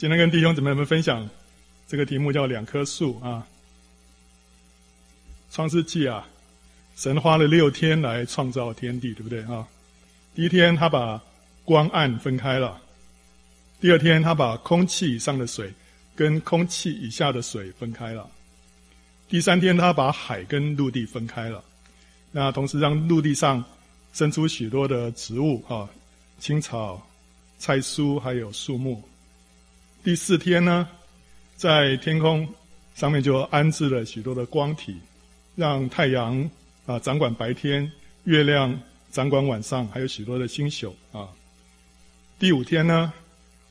今天跟弟兄姊妹们分享这个题目叫“两棵树”啊。创世纪啊，神花了六天来创造天地，对不对啊？第一天他把光暗分开了，第二天他把空气以上的水跟空气以下的水分开了，第三天他把海跟陆地分开了。那同时让陆地上生出许多的植物啊，青草、菜蔬还有树木。第四天呢，在天空上面就安置了许多的光体，让太阳啊掌管白天，月亮掌管晚上，还有许多的星宿啊。第五天呢，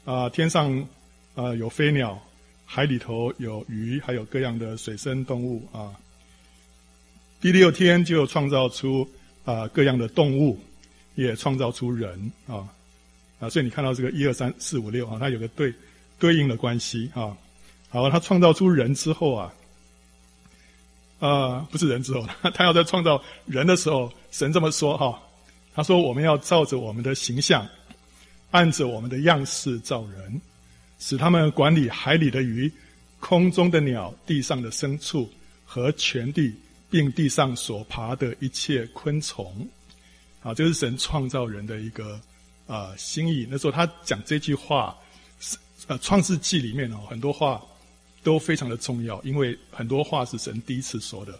啊天上啊有飞鸟，海里头有鱼，还有各样的水生动物啊。第六天就创造出啊各样的动物，也创造出人啊啊，所以你看到这个一二三四五六啊，它有个对。对应的关系啊，好，他创造出人之后啊，呃，不是人之后，他要在创造人的时候，神这么说哈，他说我们要照着我们的形象，按着我们的样式造人，使他们管理海里的鱼、空中的鸟、地上的牲畜和全地，并地上所爬的一切昆虫。啊，这是神创造人的一个啊、心意。那时候他讲这句话。呃，《创世纪》里面哦，很多话都非常的重要，因为很多话是神第一次说的。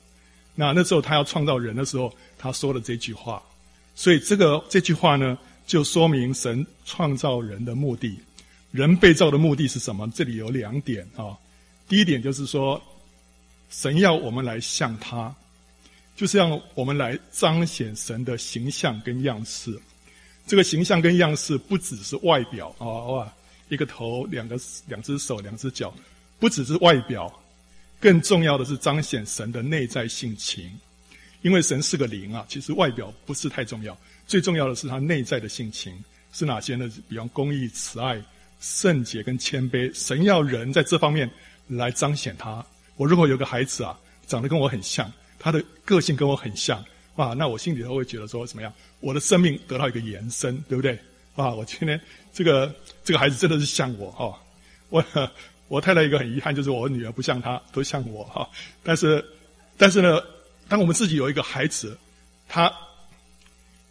那那时候他要创造人的时候，他说了这句话，所以这个这句话呢，就说明神创造人的目的。人被造的目的是什么？这里有两点啊。第一点就是说，神要我们来像他，就是让我们来彰显神的形象跟样式。这个形象跟样式不只是外表啊，哇。一个头，两个两只手，两只脚，不只是外表，更重要的是彰显神的内在性情。因为神是个灵啊，其实外表不是太重要，最重要的是他内在的性情是哪些呢？比方公义、慈爱、圣洁跟谦卑。神要人在这方面来彰显他。我如果有个孩子啊，长得跟我很像，他的个性跟我很像，哇，那我心里头会觉得说怎么样？我的生命得到一个延伸，对不对？啊，我今天这个这个孩子真的是像我哈、哦，我我太太一个很遗憾，就是我女儿不像她，都像我哈、但是但是呢，当我们自己有一个孩子，他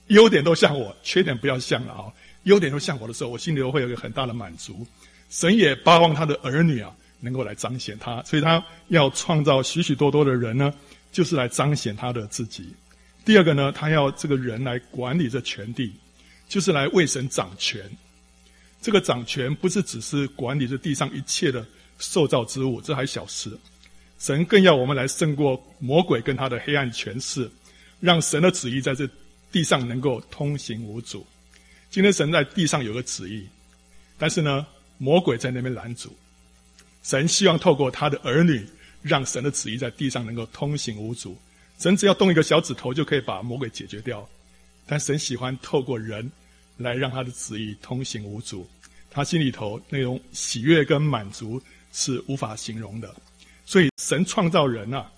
优点都像我，缺点不要像了啊、哦。优点都像我的时候，我心里会有一个很大的满足。神也巴望他的儿女啊，能够来彰显他，所以他要创造许许多多的人呢，就是来彰显他的自己。第二个呢，他要这个人来管理这全地。就是来为神掌权，这个掌权不是只是管理这地上一切的受造之物，这还小事。神更要我们来胜过魔鬼跟他的黑暗权势，让神的旨意在这地上能够通行无阻。今天神在地上有个旨意，但是呢，魔鬼在那边拦阻。神希望透过他的儿女，让神的旨意在地上能够通行无阻。神只要动一个小指头，就可以把魔鬼解决掉。但神喜欢透过人来让他的旨意通行无阻，他心里头那种喜悦跟满足是无法形容的。所以神创造人啊，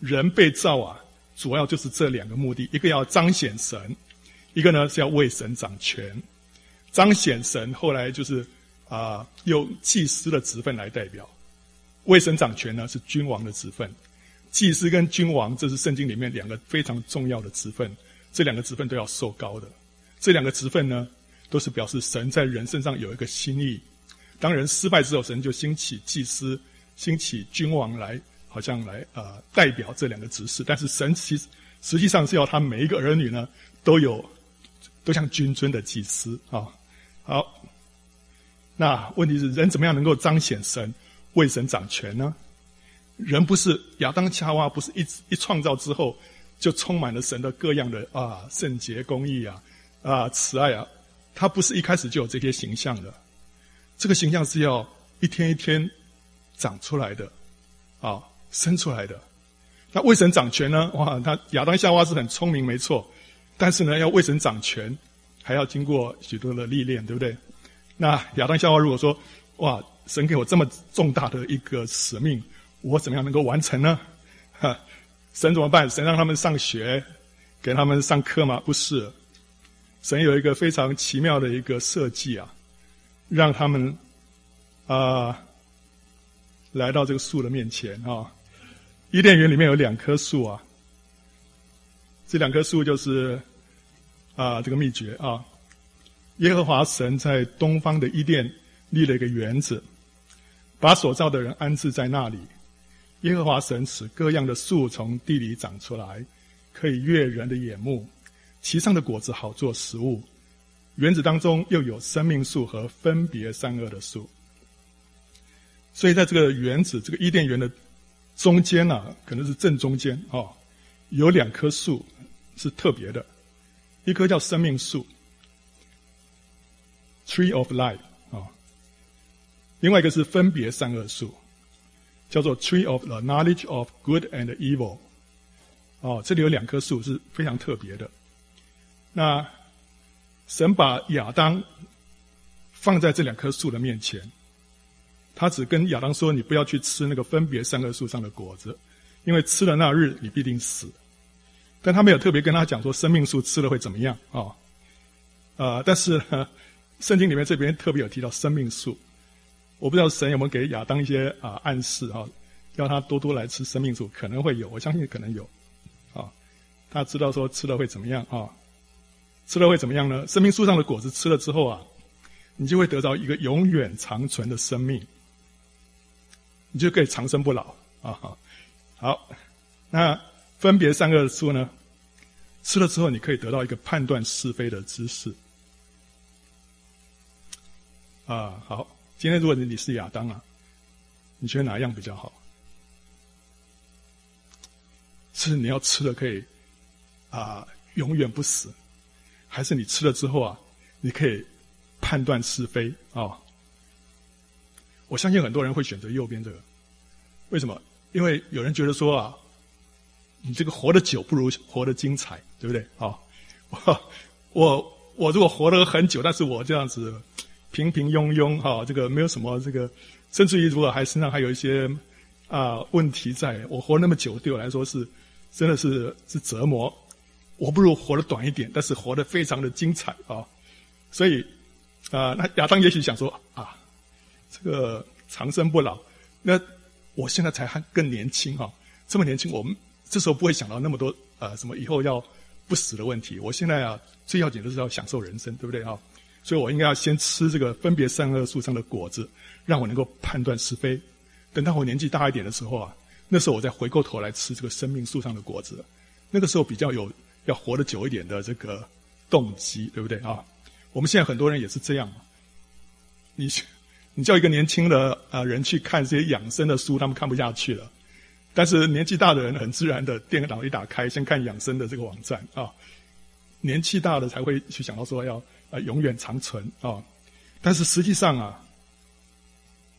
人被造啊，主要就是这两个目的：一个要彰显神，一个呢是要为神掌权。彰显神，后来就是啊、用祭司的职分来代表；为神掌权呢是君王的职分。祭司跟君王，这是圣经里面两个非常重要的职分。这两个职分都要受膏的，这两个职分呢，都是表示神在人身上有一个心意。当人失败之后，神就兴起祭司、兴起君王来，好像来呃代表这两个职事。但是神其实实际上是要他每一个儿女呢，都有都像君尊的祭司啊。好，那问题是人怎么样能够彰显神、为神掌权呢？人不是亚当夏娃，不是一一创造之后。就充满了神的各样的啊圣洁、公义啊啊慈爱啊，他不是一开始就有这些形象的，这个形象是要一天一天长出来的，啊生出来的。那为神掌权呢？哇，他亚当夏娃是很聪明没错，但是呢，要为神掌权，还要经过许多的历练，对不对？那亚当夏娃如果说哇，神给我这么重大的一个使命，我怎么样能够完成呢？哈。神怎么办？神让他们上学，给他们上课吗？不是，神有一个非常奇妙的一个设计啊，让他们啊，来到这个树的面前啊。伊甸园里面有两棵树啊，这两棵树就是啊这个秘诀啊。耶和华神在东方的伊甸立了一个园子，把所造的人安置在那里。耶和华神使各样的树从地里长出来，可以悦人的眼目，其上的果子好做食物。园子当中又有生命树和分别善恶的树。所以在这个园子，这个伊甸园的中间呢、啊，可能是正中间哦，有两棵树是特别的，一棵叫生命树。Tree of Life 啊，另外一个是分别善恶树，叫做 Tree of the Knowledge of Good and Evil。哦，这里有两棵树是非常特别的。那神把亚当放在这两棵树的面前，他只跟亚当说：“你不要去吃那个分别善恶树上的果子，因为吃了那日你必定死。”但他没有特别跟他讲说生命树吃了会怎么样啊？啊、但是。圣经里面这边特别有提到生命树，我不知道神有没有给亚当一些啊暗示哈，要他多多来吃生命树，可能会有，我相信可能有，啊，他知道说吃了会怎么样啊？吃了会怎么样呢？生命树上的果子吃了之后啊，你就会得到一个永远长存的生命，你就可以长生不老啊！好，那分别三个树呢？吃了之后，你可以得到一个判断是非的知识。啊，好，今天如果你是亚当啊，你觉得哪一样比较好？是你要吃了可以啊永远不死，还是你吃了之后啊，你可以判断是非啊？我相信很多人会选择右边这个，为什么？因为有人觉得说啊，你这个活得久不如活得精彩，对不对？啊，我我我如果活得很久，但是我这样子。平平庸庸哈，这个没有什么这个，甚至于如果还身上还有一些啊、问题在，我活那么久，对我来说是真的是是折磨。我不如活得短一点，但是活得非常的精彩啊！所以啊、那亚当也许想说啊，这个长生不老，那我现在才还更年轻哈，这么年轻，我们这时候不会想到那么多呃什么以后要不死的问题。我现在啊，最要紧的是要享受人生，对不对啊？所以我应该要先吃这个分别善恶树上的果子，让我能够判断是非。等到我年纪大一点的时候啊，那时候我再回过头来吃这个生命树上的果子，那个时候比较有要活得久一点的这个动机，对不对啊？我们现在很多人也是这样。你你叫一个年轻的啊人去看这些养生的书，他们看不下去了。但是年纪大的人很自然的电脑一打开，先看养生的这个网站啊。年纪大的才会去想到说要。啊，永远长存啊、但是实际上啊，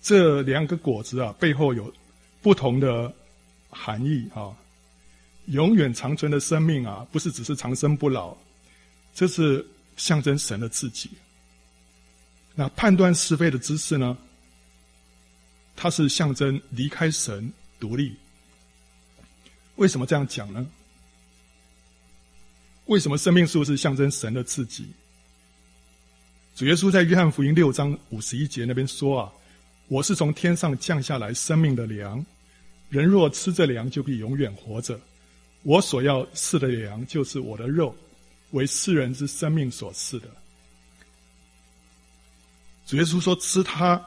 这两个果子啊，背后有不同的含义啊、永远长存的生命啊，不是只是长生不老，这是象征神的自己。那判断是非的知识呢？它是象征离开神独立。为什么这样讲呢？为什么生命树是象征神的自己？主耶稣在约翰福音六章五十一节那边说啊：“我是从天上降下来生命的粮，人若吃这粮，就必永远活着。我所要赐的粮，就是我的肉，为世人之生命所赐的。”主耶稣说：“吃它，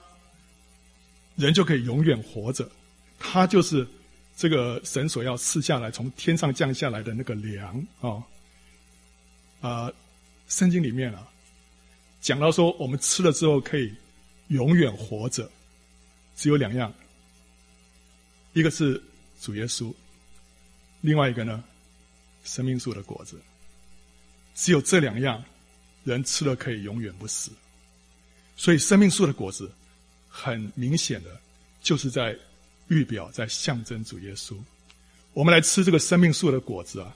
人就可以永远活着。它就是这个神所要赐下来，从天上降下来的那个粮啊！啊、圣经里面啊。”讲到说，我们吃了之后可以永远活着，只有两样，一个是主耶稣，另外一个呢，生命树的果子。只有这两样，人吃了可以永远不死。所以，生命树的果子很明显的就是在预表，在象征主耶稣。我们来吃这个生命树的果子啊，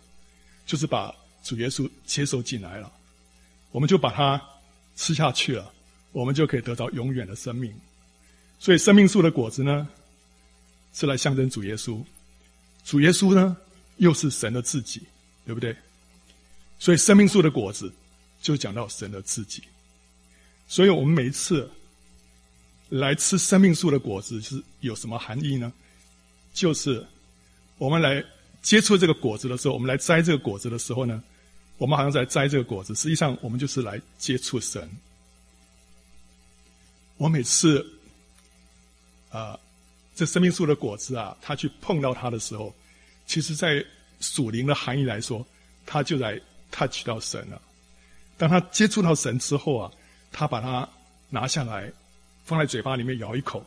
就是把主耶稣接受进来了，我们就把它。吃下去了，我们就可以得到永远的生命。所以，生命树的果子呢，是来象征主耶稣。主耶稣呢，又是神的自己，对不对？所以，生命树的果子就讲到神的自己。所以我们每一次来吃生命树的果子是有什么含义呢？就是我们来接触这个果子的时候，我们来摘这个果子的时候呢，我们好像在摘这个果子，实际上我们就是来接触神。我每次啊、这生命树的果子啊，他去碰到它的时候，其实在属灵的含义来说，他就来 touch 到神了。当他接触到神之后啊，他把它拿下来。放在嘴巴里面咬一口，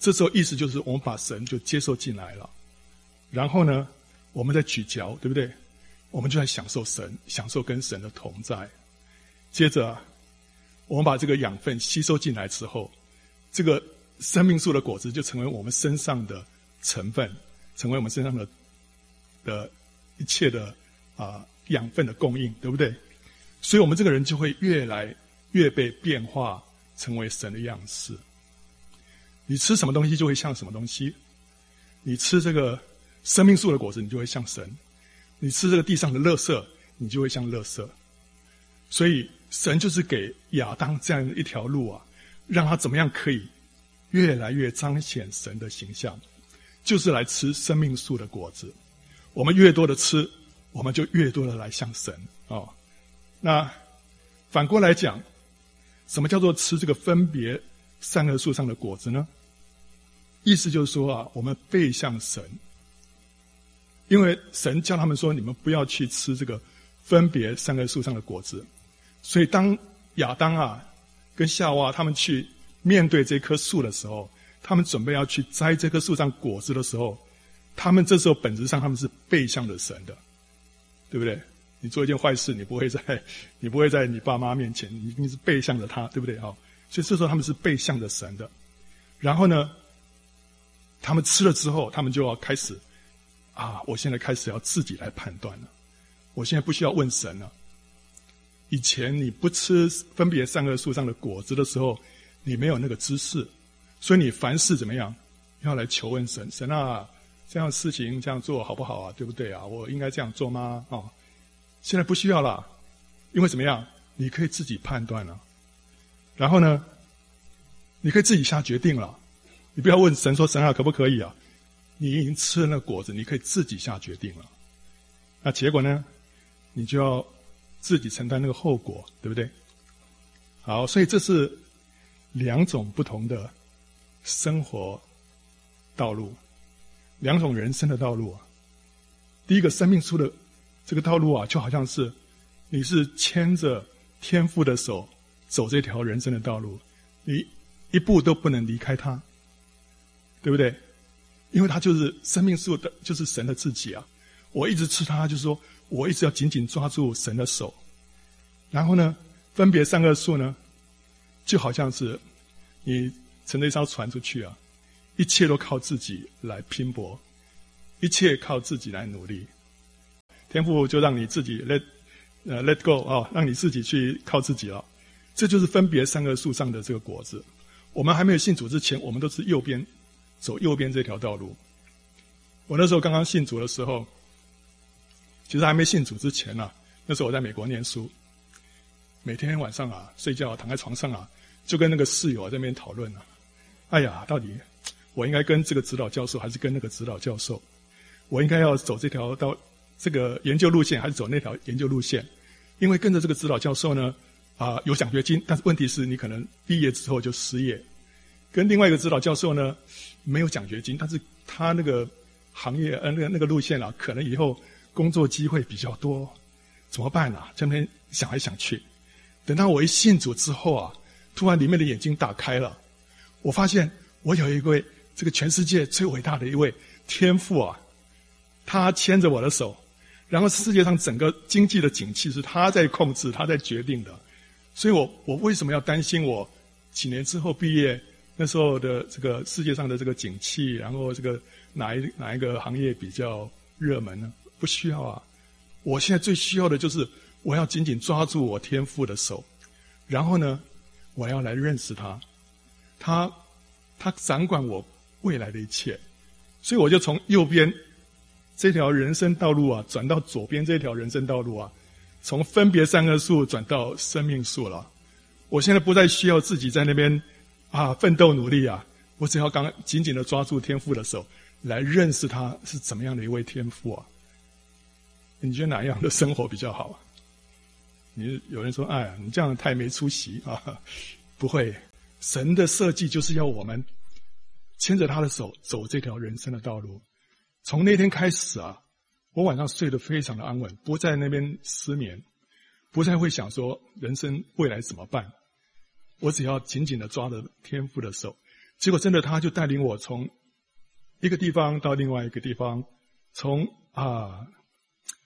这时候意思就是我们把神就接受进来了，然后呢，我们再咀嚼，对不对？我们就在享受神，享受跟神的同在。接着，我们把这个养分吸收进来之后，这个生命树的果子就成为我们身上的成分，成为我们身上的的一切的啊养分的供应，对不对？所以我们这个人就会越来越被变化。成为神的样式，你吃什么东西就会像什么东西。你吃这个生命树的果子，你就会像神；你吃这个地上的垃圾，你就会像垃圾。所以，神就是给亚当这样一条路啊，让他怎么样可以越来越彰显神的形象，就是来吃生命树的果子。我们越多的吃，我们就越多的来像神啊、哦。那反过来讲。什么叫做吃这个分别善恶树上的果子呢？意思就是说啊，我们背向神，因为神叫他们说，你们不要去吃这个分别善恶树上的果子。所以当亚当啊跟夏娃他们去面对这棵树的时候，他们准备要去摘这棵树上果子的时候，他们这时候本质上他们是背向着神的，对不对？你做一件坏事，你不会在，你不会在你爸妈面前，你一定是背向着他，对不对？好，所以这时候他们是背向着神的。然后呢，他们吃了之后，他们就要开始，啊，我现在开始要自己来判断了。我现在不需要问神了。以前你不吃分别善恶树上的果子的时候，你没有那个知识，所以你凡事怎么样，要来求问神。神啊，这样事情这样做好不好啊？对不对啊？我应该这样做吗？啊？现在不需要了，因为怎么样？你可以自己判断了。然后呢，你可以自己下决定了。你不要问神说：“神啊，可不可以啊？”你已经吃了那果子，你可以自己下决定了。那结果呢？你就要自己承担那个后果，对不对？好，所以这是两种不同的生活道路，两种人生的道路啊。第一个生命树的。这个道路啊，就好像是你是牵着天父的手走这条人生的道路，你一步都不能离开他，对不对？因为他就是生命树的，就是神的自己啊！我一直吃它，就是说我一直要紧紧抓住神的手。然后呢，分别善恶树呢，就好像是你乘着一艘船出去啊，一切都靠自己来拼搏，一切靠自己来努力。天赋就让你自己 let 呃 let go 啊、让你自己去靠自己了。这就是分别三个树上的这个果子。我们还没有信主之前，我们都是右边走右边这条道路。我那时候刚刚信主的时候，其实还没信主之前呢、啊，那时候我在美国念书，每天晚上啊睡觉躺在床上啊，就跟那个室友在那边讨论啊，哎呀，到底我应该跟这个指导教授还是跟那个指导教授？我应该要走这条道？这个研究路线还是走那条研究路线，因为跟着这个指导教授呢，啊、有奖学金，但是问题是你可能毕业之后就失业。跟另外一个指导教授呢，没有奖学金，但是他那个行业呃那个那个路线啊，可能以后工作机会比较多，怎么办呢、啊？这边想来想去，等到我一信主之后啊，突然里面的眼睛打开了，我发现我有一位这个全世界最伟大的一位天父啊，他牵着我的手。然后世界上整个经济的景气是他在控制，他在决定的，所以我我为什么要担心我几年之后毕业那时候的这个世界上的这个景气，然后这个哪一哪一个行业比较热门呢？不需要啊！我现在最需要的就是我要紧紧抓住我天父的手，然后呢，我要来认识他，他他掌管我未来的一切，所以我就从右边。这条人生道路啊，转到左边这条人生道路啊，从分别善恶树转到生命树了。我现在不再需要自己在那边啊，奋斗努力啊，我只要刚紧紧的抓住天父的手，来认识他是怎么样的一位天父啊。你觉得哪样的生活比较好啊？你有人说：“哎呀，你这样太没出息啊！”不会，神的设计就是要我们牵着他的手走这条人生的道路。从那天开始啊，我晚上睡得非常的安稳，不在那边失眠，不再会想说人生未来怎么办。我只要紧紧的抓着天父的手，结果真的他就带领我从一个地方到另外一个地方，从啊。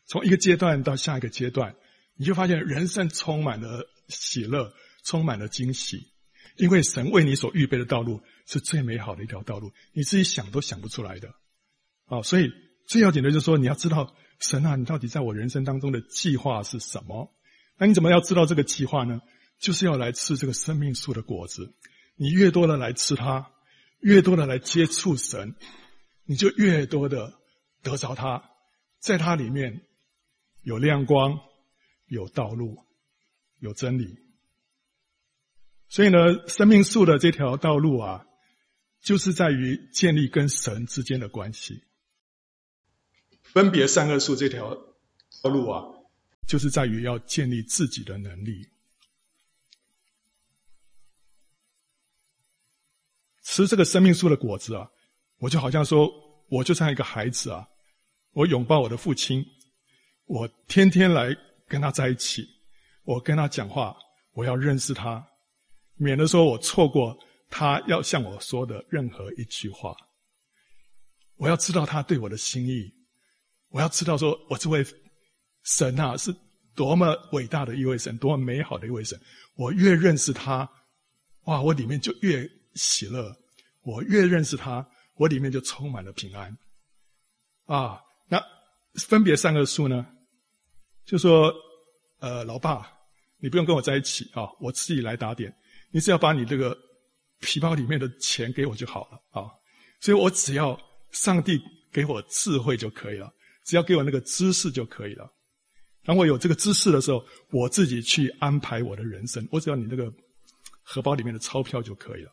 从一个阶段到下一个阶段，你就发现人生充满了喜乐，充满了惊喜，因为神为你所预备的道路是最美好的一条道路，你自己想都想不出来的。啊，所以最要紧的就是说，你要知道神啊，你到底在我人生当中的计划是什么？那你怎么要知道这个计划呢？就是要来吃这个生命树的果子。你越多的来吃它，越多的来接触神，你就越多的得着它，在它里面。有亮光，有道路，有真理。所以呢，生命树的这条道路啊，就是在于建立跟神之间的关系。分别善恶树这条道路啊，就是在于要建立自己的能力。吃这个生命树的果子啊，我就好像说，我就像一个孩子啊，我拥抱我的父亲。我天天来跟他在一起，我跟他讲话，我要认识他，免得说我错过他要向我说的任何一句话。我要知道他对我的心意，我要知道说我这位神啊是多么伟大的一位神，多么美好的一位神。我越认识他，哇，我里面就越喜乐；我越认识他，我里面就充满了平安。啊，那分别三个数呢？就说，呃，老爸，你不用跟我在一起啊，我自己来打点。你只要把你这个皮包里面的钱给我就好了啊。所以我只要上帝给我智慧就可以了，只要给我那个知识就可以了。当我有这个知识的时候，我自己去安排我的人生。我只要你那个荷包里面的钞票就可以了。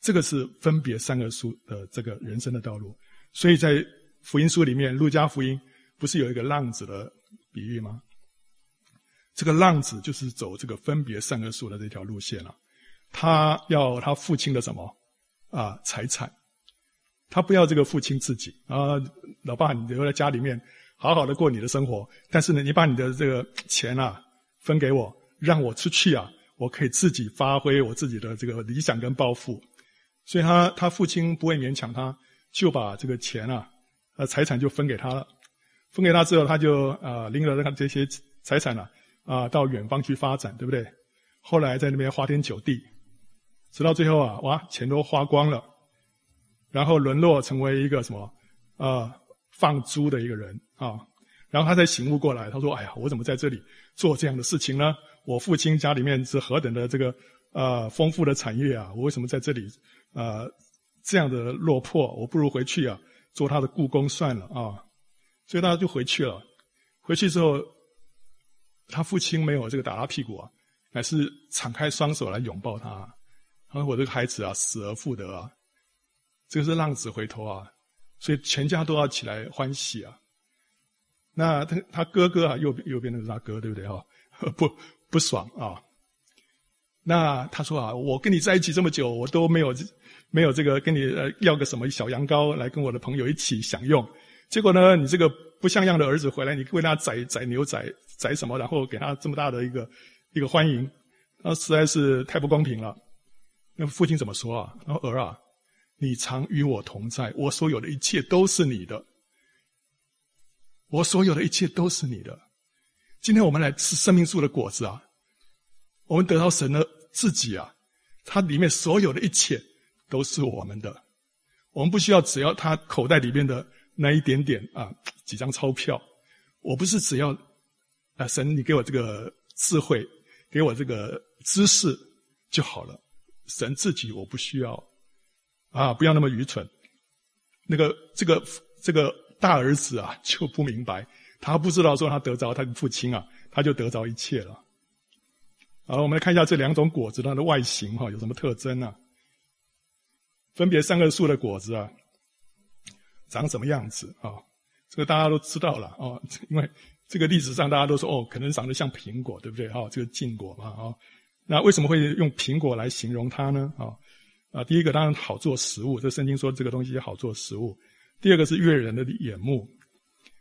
这个是分别善恶树的这个人生的道路。所以在福音书里面，路加福音不是有一个浪子的比喻吗？这个浪子就是走这个分别善恶树的这条路线了。他要他父亲的什么啊财产？他不要这个父亲自己啊，老爸，你留在家里面好好的过你的生活。但是呢，你把你的这个钱啊分给我，让我出去啊，我可以自己发挥我自己的这个理想跟抱负。所以他他父亲不会勉强他，就把这个钱啊呃财产就分给他了。分给他之后，他就啊拎了这些财产啊啊到远方去发展，对不对？后来在那边花天酒地，直到最后啊，哇，钱都花光了，然后沦落成为一个什么啊放猪的一个人啊。然后他才醒悟过来，他说：“哎呀，我怎么在这里做这样的事情呢？我父亲家里面是何等的这个呃丰富的产业啊，我为什么在这里呃这样的落魄？我不如回去啊做他的雇工算了啊。”所以他就回去了。回去之后，他父亲没有这个打他屁股啊，乃是敞开双手来拥抱他。他说：“我这个孩子啊，死而复得啊，这个是浪子回头啊，所以全家都要起来欢喜啊。”那他他哥哥啊，右右边的是他哥，对不对哈？不不爽啊。那他说啊，我跟你在一起这么久，我都没有没有这个跟你呃要个什么小羊羔来跟我的朋友一起享用。结果呢，你这个不像样的儿子回来，你为他宰宰牛宰宰什么，然后给他这么大的一个一个欢迎，那实在是太不公平了。那父亲怎么说啊？他说儿啊，你常与我同在，我所有的一切都是你的，我所有的一切都是你的。今天我们来吃生命树的果子啊，我们得到神的自己啊，它里面所有的一切都是我们的，我们不需要只要他口袋里面的。那一点点啊，几张钞票，我不是只要啊，神你给我这个智慧，给我这个知识就好了。神自己我不需要啊，不要那么愚蠢。那个这个这个大儿子啊 就不明白，他不知道说他得着他的父亲啊，他就得着一切了。好，我们来看一下这两种果子它的外形哈，有什么特征呢？分别三个树的果子啊，长什么样子啊？这个大家都知道了啊，因为这个历史上大家都说哦，可能长得像苹果，对不对？哈，这个禁果嘛，啊，那为什么会用苹果来形容它呢？啊，啊，第一个当然好做食物，这圣经说这个东西好做食物。第二个是悦人的眼目，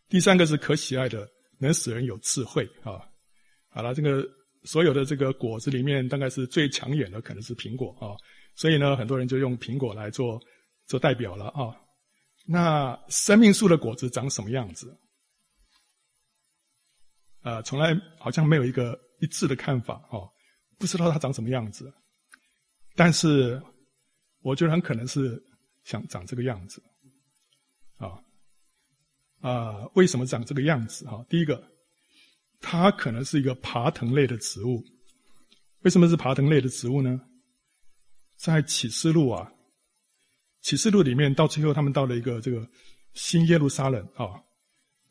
第三个是可喜爱的，能使人有智慧啊。好了，这个所有的这个果子里面，大概是最抢眼的，可能是苹果啊。所以呢，很多人就用苹果来做做代表了啊。那生命树的果子长什么样子？呃，从来好像没有一个一致的看法哦，不知道它长什么样子。但是我觉得很可能是想长这个样子，啊啊，为什么长这个样子？哈，第一个，它可能是一个爬藤类的植物。为什么是爬藤类的植物呢？在启示录啊。启示录里面到最后，他们到了一个这个新耶路撒冷啊。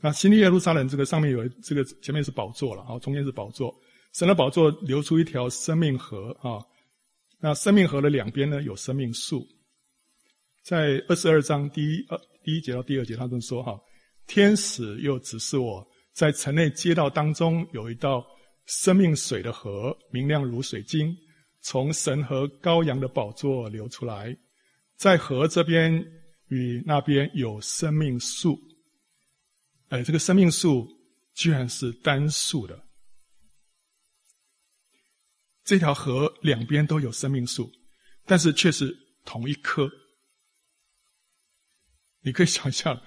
那新耶路撒冷这个上面有这个前面是宝座了啊，中间是宝座。神的宝座流出一条生命河啊。那生命河的两边呢，有生命树。在二十二章第一呃第一节到第二节，他们说哈，天使又指示我在城内街道当中有一道生命水的河，明亮如水晶，从神和羔羊的宝座流出来。在河这边与那边有生命树，哎，这个生命树居然是单数的。这条河两边都有生命树，但是却是同一棵。你可以想象，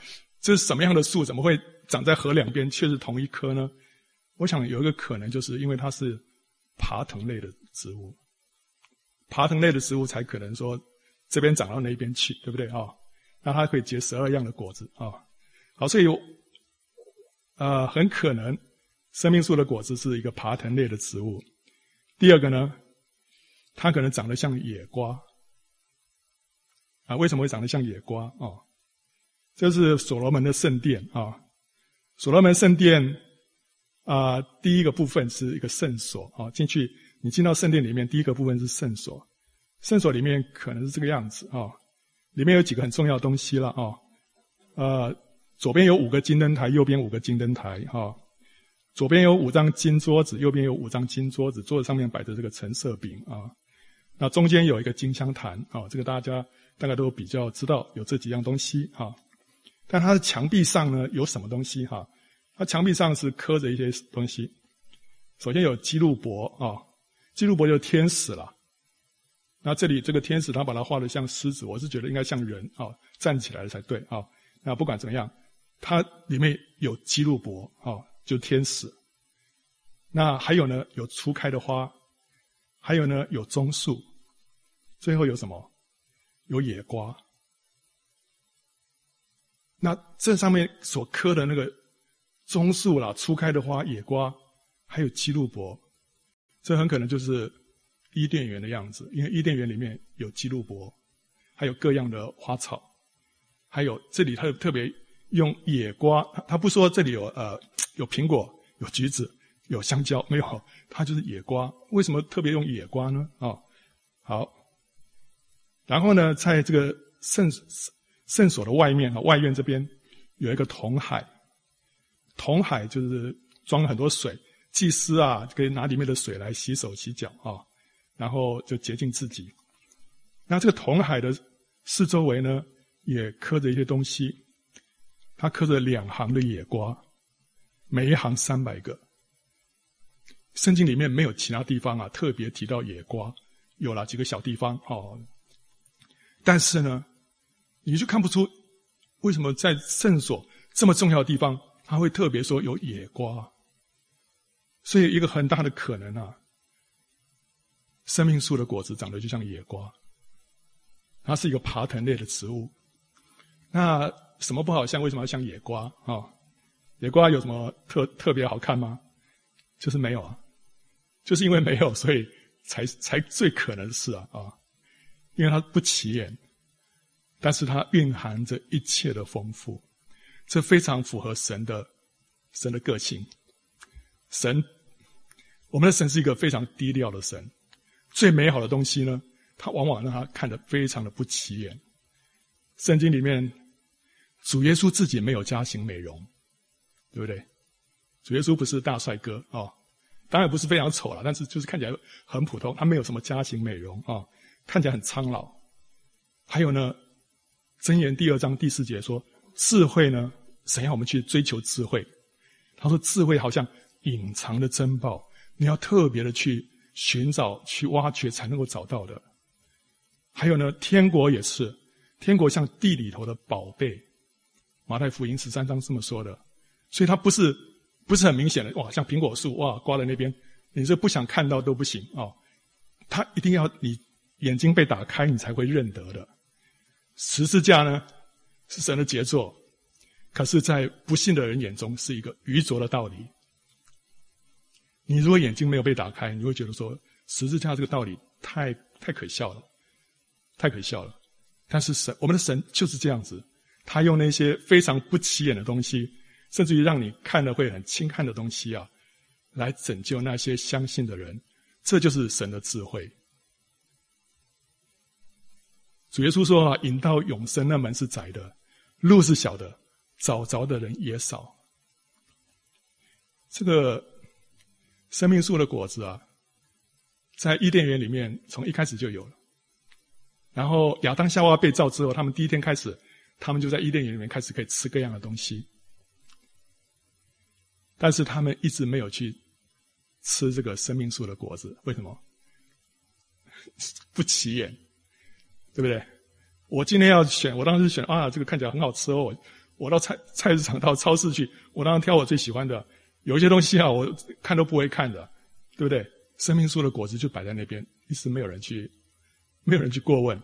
这是什么样的树？怎么会长在河两边却是同一棵呢？我想有一个可能，就是因为它是爬藤类的植物，爬藤类的植物才可能说。这边长到那边去，对不对啊？那它可以结十二样的果子啊。好，所以有呃，很可能生命树的果子是一个爬藤类的植物。第二个呢，它可能长得像野瓜啊。为什么会长得像野瓜啊？这是所罗门的圣殿啊。所罗门圣殿啊，第一个部分是一个圣所啊。进去，你进到圣殿里面，第一个部分是圣所。圣所里面可能是这个样子啊，里面有几个很重要的东西了啊，呃，左边有五个金灯台，右边五个金灯台哈，左边有五张金桌子，右边有五张金桌子，桌子上面摆着这个橙色饼啊，那中间有一个金香坛啊，这个大家大概都比较知道有这几样东西哈，但它的墙壁上呢有什么东西哈？它墙壁上是刻着一些东西，首先有基路伯啊，基路伯就是天使了。那这里这个天使，他把它画得像狮子，我是觉得应该像人啊，站起来了才对啊。那不管怎么样，它里面有基路伯啊，就天使。那还有呢，有初开的花，还有呢，有棕树，最后有什么？有野瓜。那这上面所刻的那个棕树啦，初开的花、野瓜，还有基路伯，这很可能就是。伊甸园的样子，因为伊甸园里面有基路伯，还有各样的花草，还有这里他特别用野瓜，他不说这里有呃有苹果、有橘子、有香蕉，没有，它就是野瓜。为什么特别用野瓜呢？啊、好，然后呢，在这个圣圣所的外面啊，外院这边有一个铜海，铜海就是装很多水，祭司啊可以拿里面的水来洗手洗脚啊。然后就洁净自己。那这个铜海的四周围呢，也刻着一些东西。它刻着两行的野瓜，每一行三百个。圣经里面没有其他地方啊特别提到野瓜，有了几个小地方哦。但是呢，你就看不出为什么在圣所这么重要的地方，他会特别说有野瓜。所以一个很大的可能啊。生命树的果子长得就像野瓜，它是一个爬藤类的植物。那什么不好像？为什么要像野瓜啊？野瓜有什么特特别好看吗？就是没有啊，就是因为没有，所以才才最可能是啊啊，因为它不起眼，但是它蕴含着一切的丰富，这非常符合神的神的个性。神，我们的神是一个非常低调的神。最美好的东西呢，他往往让他看得非常的不起眼。圣经里面，主耶稣自己没有加型美容，对不对？主耶稣不是大帅哥啊、哦，当然不是非常丑了，但是就是看起来很普通。他没有什么家型美容啊、看起来很苍老。还有呢，箴言第二章第四节说，智慧呢，神要我们去追求智慧。他说，智慧好像隐藏的珍宝，你要特别的去寻找、去挖掘，才能够找到的。还有呢，天国也是。天国像地里头的宝贝，马太福音十三章这么说的，所以它不是不是很明显的哇，像苹果树哇挂在那边，你这不想看到都不行哦，它一定要你眼睛被打开，你才会认得的。十字架呢是神的杰作，可是，在不信的人眼中是一个愚拙的道理。你如果眼睛没有被打开，你会觉得说十字架这个道理太太可笑了，太可笑了。但是神，我们的神就是这样子，他用那些非常不起眼的东西，甚至于让你看了会很轻看的东西啊，来拯救那些相信的人，这就是神的智慧。主耶稣说啊，引到永生那门是窄的，路是小的，找着的人也少。这个生命树的果子啊，在伊甸园里面从一开始就有了。然后亚当夏娃被造之后，他们第一天开始，他们就在伊甸园里面开始可以吃各样的东西，但是他们一直没有去吃这个生命树的果子，为什么？不起眼，对不对？我今天要选，我当时选啊，这个看起来很好吃哦。我到菜菜市场到超市去，我当然挑我最喜欢的。有一些东西啊，我看都不会看的，对不对？生命树的果子就摆在那边，一直没有人去。没有人去过问，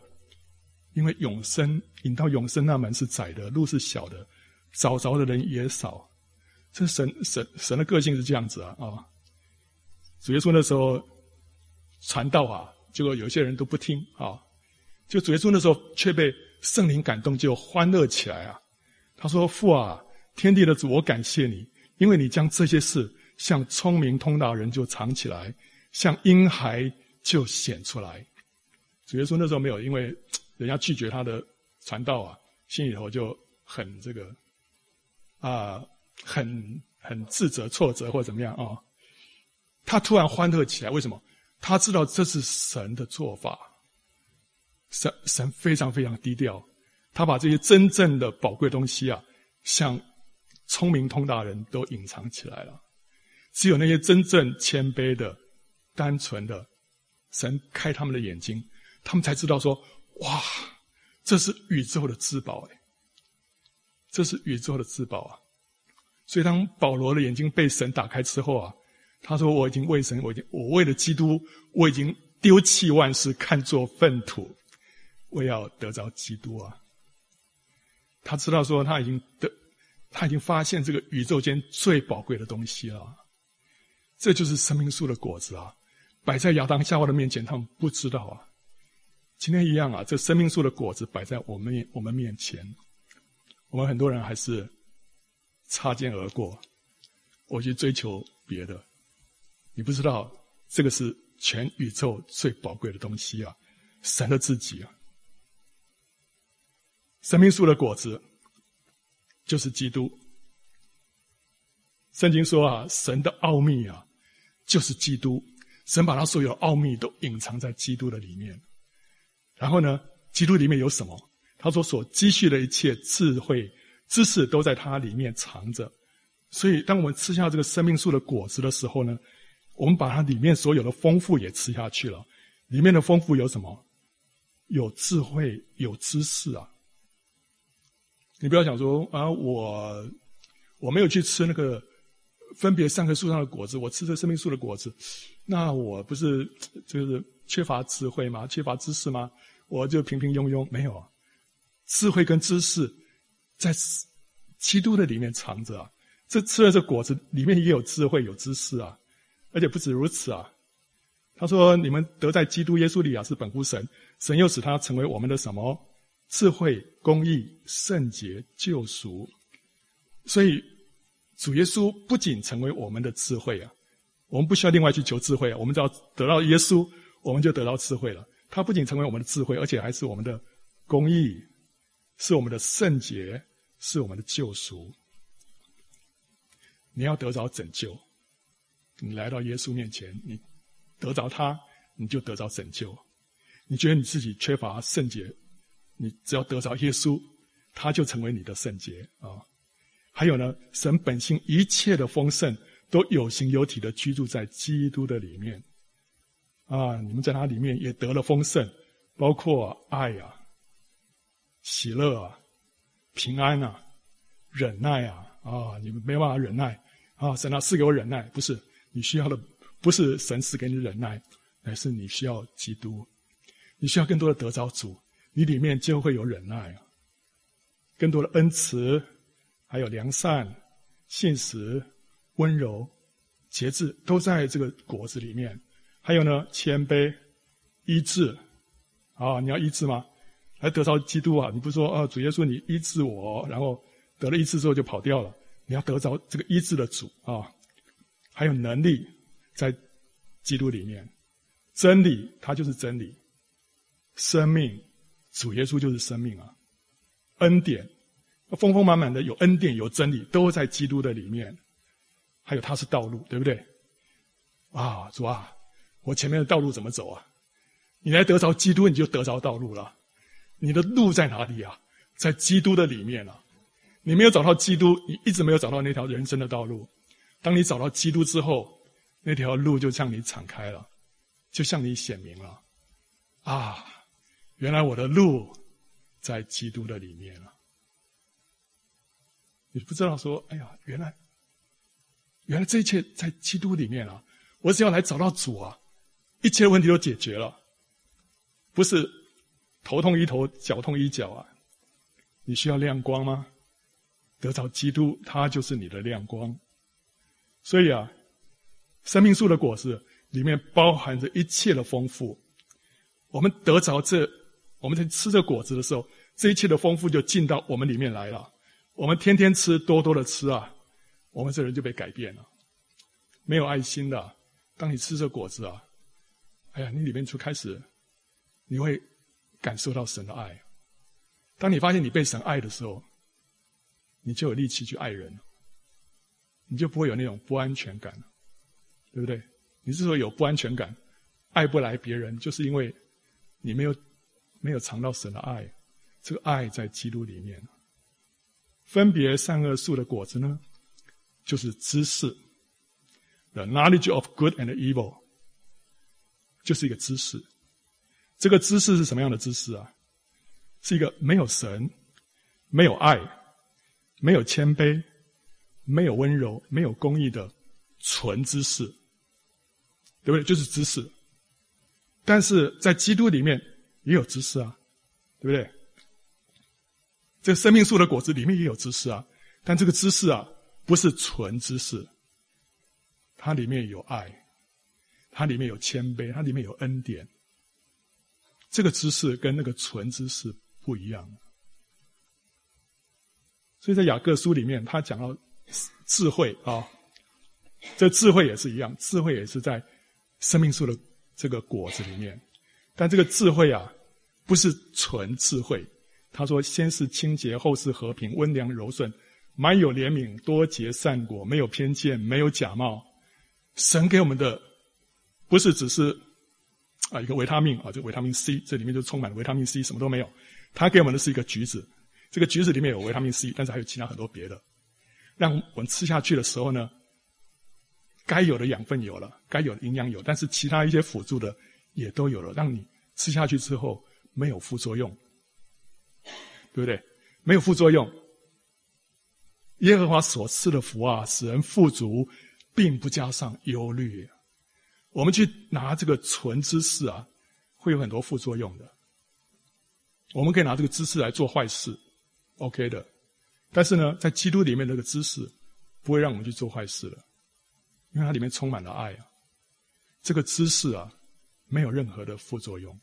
因为永生引到永生那门是窄的，路是小的，找着的人也少。这神神神的个性是这样子啊啊！主耶稣那时候传道啊，结果有些人都不听啊。就主耶稣那时候却被圣灵感动，就欢乐起来啊。他说：“父啊，天地的主，我感谢你，因为你将这些事向聪明通达人就藏起来，向婴孩就显出来。”主耶稣那时候没有，因为人家拒绝他的传道啊，心里头就很这个啊，很很自责、挫折或怎么样啊。他突然欢乐起来，为什么？他知道这是神的做法。神神非常非常低调，他把这些真正的宝贵东西啊，向聪明通达人都隐藏起来了。只有那些真正谦卑的、单纯的，神开他们的眼睛。他们才知道说：“哇，这是宇宙的至宝哎，这是宇宙的至宝啊！”所以，当保罗的眼睛被神打开之后啊，他说：“我已经为神，我已经我为了基督，我已经丢弃万事，看作粪土，我要得着基督啊！”他知道说他已经得，他已经发现这个宇宙间最宝贵的东西了。这就是生命树的果子啊，摆在亚当夏娃的面前，他们不知道啊。今天一样啊，这生命树的果子摆在我们面我们面前，我们很多人还是擦肩而过，我去追求别的。你不知道，这个是全宇宙最宝贵的东西啊，神的自己啊。生命树的果子就是基督。圣经说啊，神的奥秘啊，就是基督。神把他所有奥秘都隐藏在基督的里面。然后呢，基督里面有什么？他说所积蓄的一切智慧、知识都在它里面藏着。所以，当我们吃下这个生命树的果子的时候呢，我们把它里面所有的丰富也吃下去了。里面的丰富有什么？有智慧，有知识啊！你不要想说啊，我我没有去吃那个分别三棵树上的果子，我吃这生命树的果子，那我不是 就是缺乏智慧吗？缺乏知识吗？我就平平庸庸，没有啊。智慧跟知识在基督的里面藏着啊。这吃了这果子，里面也有智慧，有知识啊。而且不止如此啊。他说：“你们得在基督耶稣里啊，是本乎神，神又使他成为我们的什么？智慧、公义、圣洁、救赎。所以主耶稣不仅成为我们的智慧啊，我们不需要另外去求智慧啊。我们只要得到耶稣，我们就得到智慧了。它不仅成为我们的智慧，而且还是我们的公义，是我们的圣洁，是我们的救赎。你要得着拯救，你来到耶稣面前，你得着他，你就得着拯救。你觉得你自己缺乏圣洁，你只要得着耶稣，他就成为你的圣洁啊。还有呢，神本性一切的丰盛，都有形有体的居住在基督的里面啊。你们在他里面也得了丰盛，包括爱啊、喜乐啊、平安啊、忍耐啊啊。你们没办法忍耐啊，神啊赐给我忍耐，不是你需要的，不是神赐给你忍耐，乃是你需要基督。你需要更多的得着主，你里面就会有忍耐啊，更多的恩慈，还有良善、信实、温柔、节制，都在这个果子里面。还有呢，谦卑、医治，啊，你要医治吗？来得着基督啊！你不是说啊，主耶稣你医治我，然后得了医治之后就跑掉了。你要得着这个医治的主啊，还有能力在基督里面，真理它就是真理。生命，主耶稣就是生命啊！恩典，丰丰满满的有恩典有真理，都在基督的里面。还有他是道路，对不对？啊，主啊，我前面的道路怎么走啊？你来得着基督，你就得着道路了。你的路在哪里啊？在基督的里面啊！你没有找到基督，你一直没有找到那条人生的道路。当你找到基督之后，那条路就向你敞开了，就向你显明了。啊！原来我的路在基督的里面了。你不知道说，哎呀，原来，原来这一切在基督里面啊！我只要来找到主啊，一切问题都解决了。不是头痛医头，脚痛医脚啊！你需要亮光吗？得着基督，他就是你的亮光。所以啊，生命树的果子里面包含着一切的丰富。我们得着这。我们在吃这果子的时候，这一切的丰富就进到我们里面来了。我们天天吃，多多的吃啊，我们这人就被改变了。没有爱心的，当你吃这果子啊，哎呀，你里面就开始，你会感受到神的爱。当你发现你被神爱的时候，你就有力气去爱人，你就不会有那种不安全感，对不对？你之所以有不安全感，爱不来别人，就是因为你没有。没有尝到神的爱，这个爱在基督里面。分别善恶树的果子呢，就是知识，the knowledge of good and evil，就是一个知识。这个知识是什么样的知识啊？是一个没有神、没有爱、没有谦卑、没有温柔、没有公义的纯知识，对不对？就是知识。但是在基督里面。也有知识啊，对不对？这个生命树的果子里面也有知识啊，但这个知识啊，不是纯知识，它里面有爱，它里面有谦卑，它里面有恩典。这个知识跟那个纯知识不一样。所以在雅各书里面，他讲到智慧啊，这智慧也是一样，智慧也是在生命树的这个果子里面。但这个智慧啊，不是纯智慧。他说：“先是清洁，后是和平，温良柔顺，满有怜悯，多结善果，没有偏见，没有假冒。”神给我们的不是只是啊一个维他命啊，这维他命 C，这里面就充满了维他命 C，什么都没有。他给我们的是一个橘子，这个橘子里面有维他命 C，但是还有其他很多别的，让我们吃下去的时候呢，该有的养分有了，该有的营养有，但是其他一些辅助的。也都有了，让你吃下去之后没有副作用，对不对？没有副作用。耶和华所赐的福啊，使人富足，并不加上忧虑。我们去拿这个纯知识啊，会有很多副作用的。我们可以拿这个知识来做坏事，OK 的。但是呢，在基督里面，这个知识不会让我们去做坏事了，因为它里面充满了爱啊。这个知识啊。没有任何的副作用，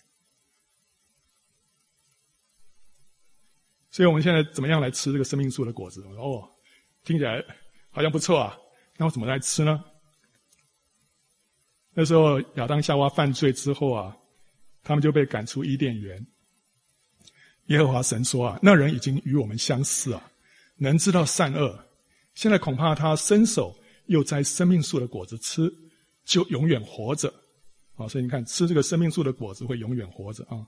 所以我们现在怎么样来吃这个生命树的果子？哦，听起来好像不错啊。那我怎么来吃呢？那时候亚当夏娃犯罪之后啊，他们就被赶出伊甸园。耶和华神说啊，那人已经与我们相似啊，能知道善恶。现在恐怕他伸手又摘生命树的果子吃，就永远活着。啊，所以你看，吃这个生命树的果子会永远活着啊。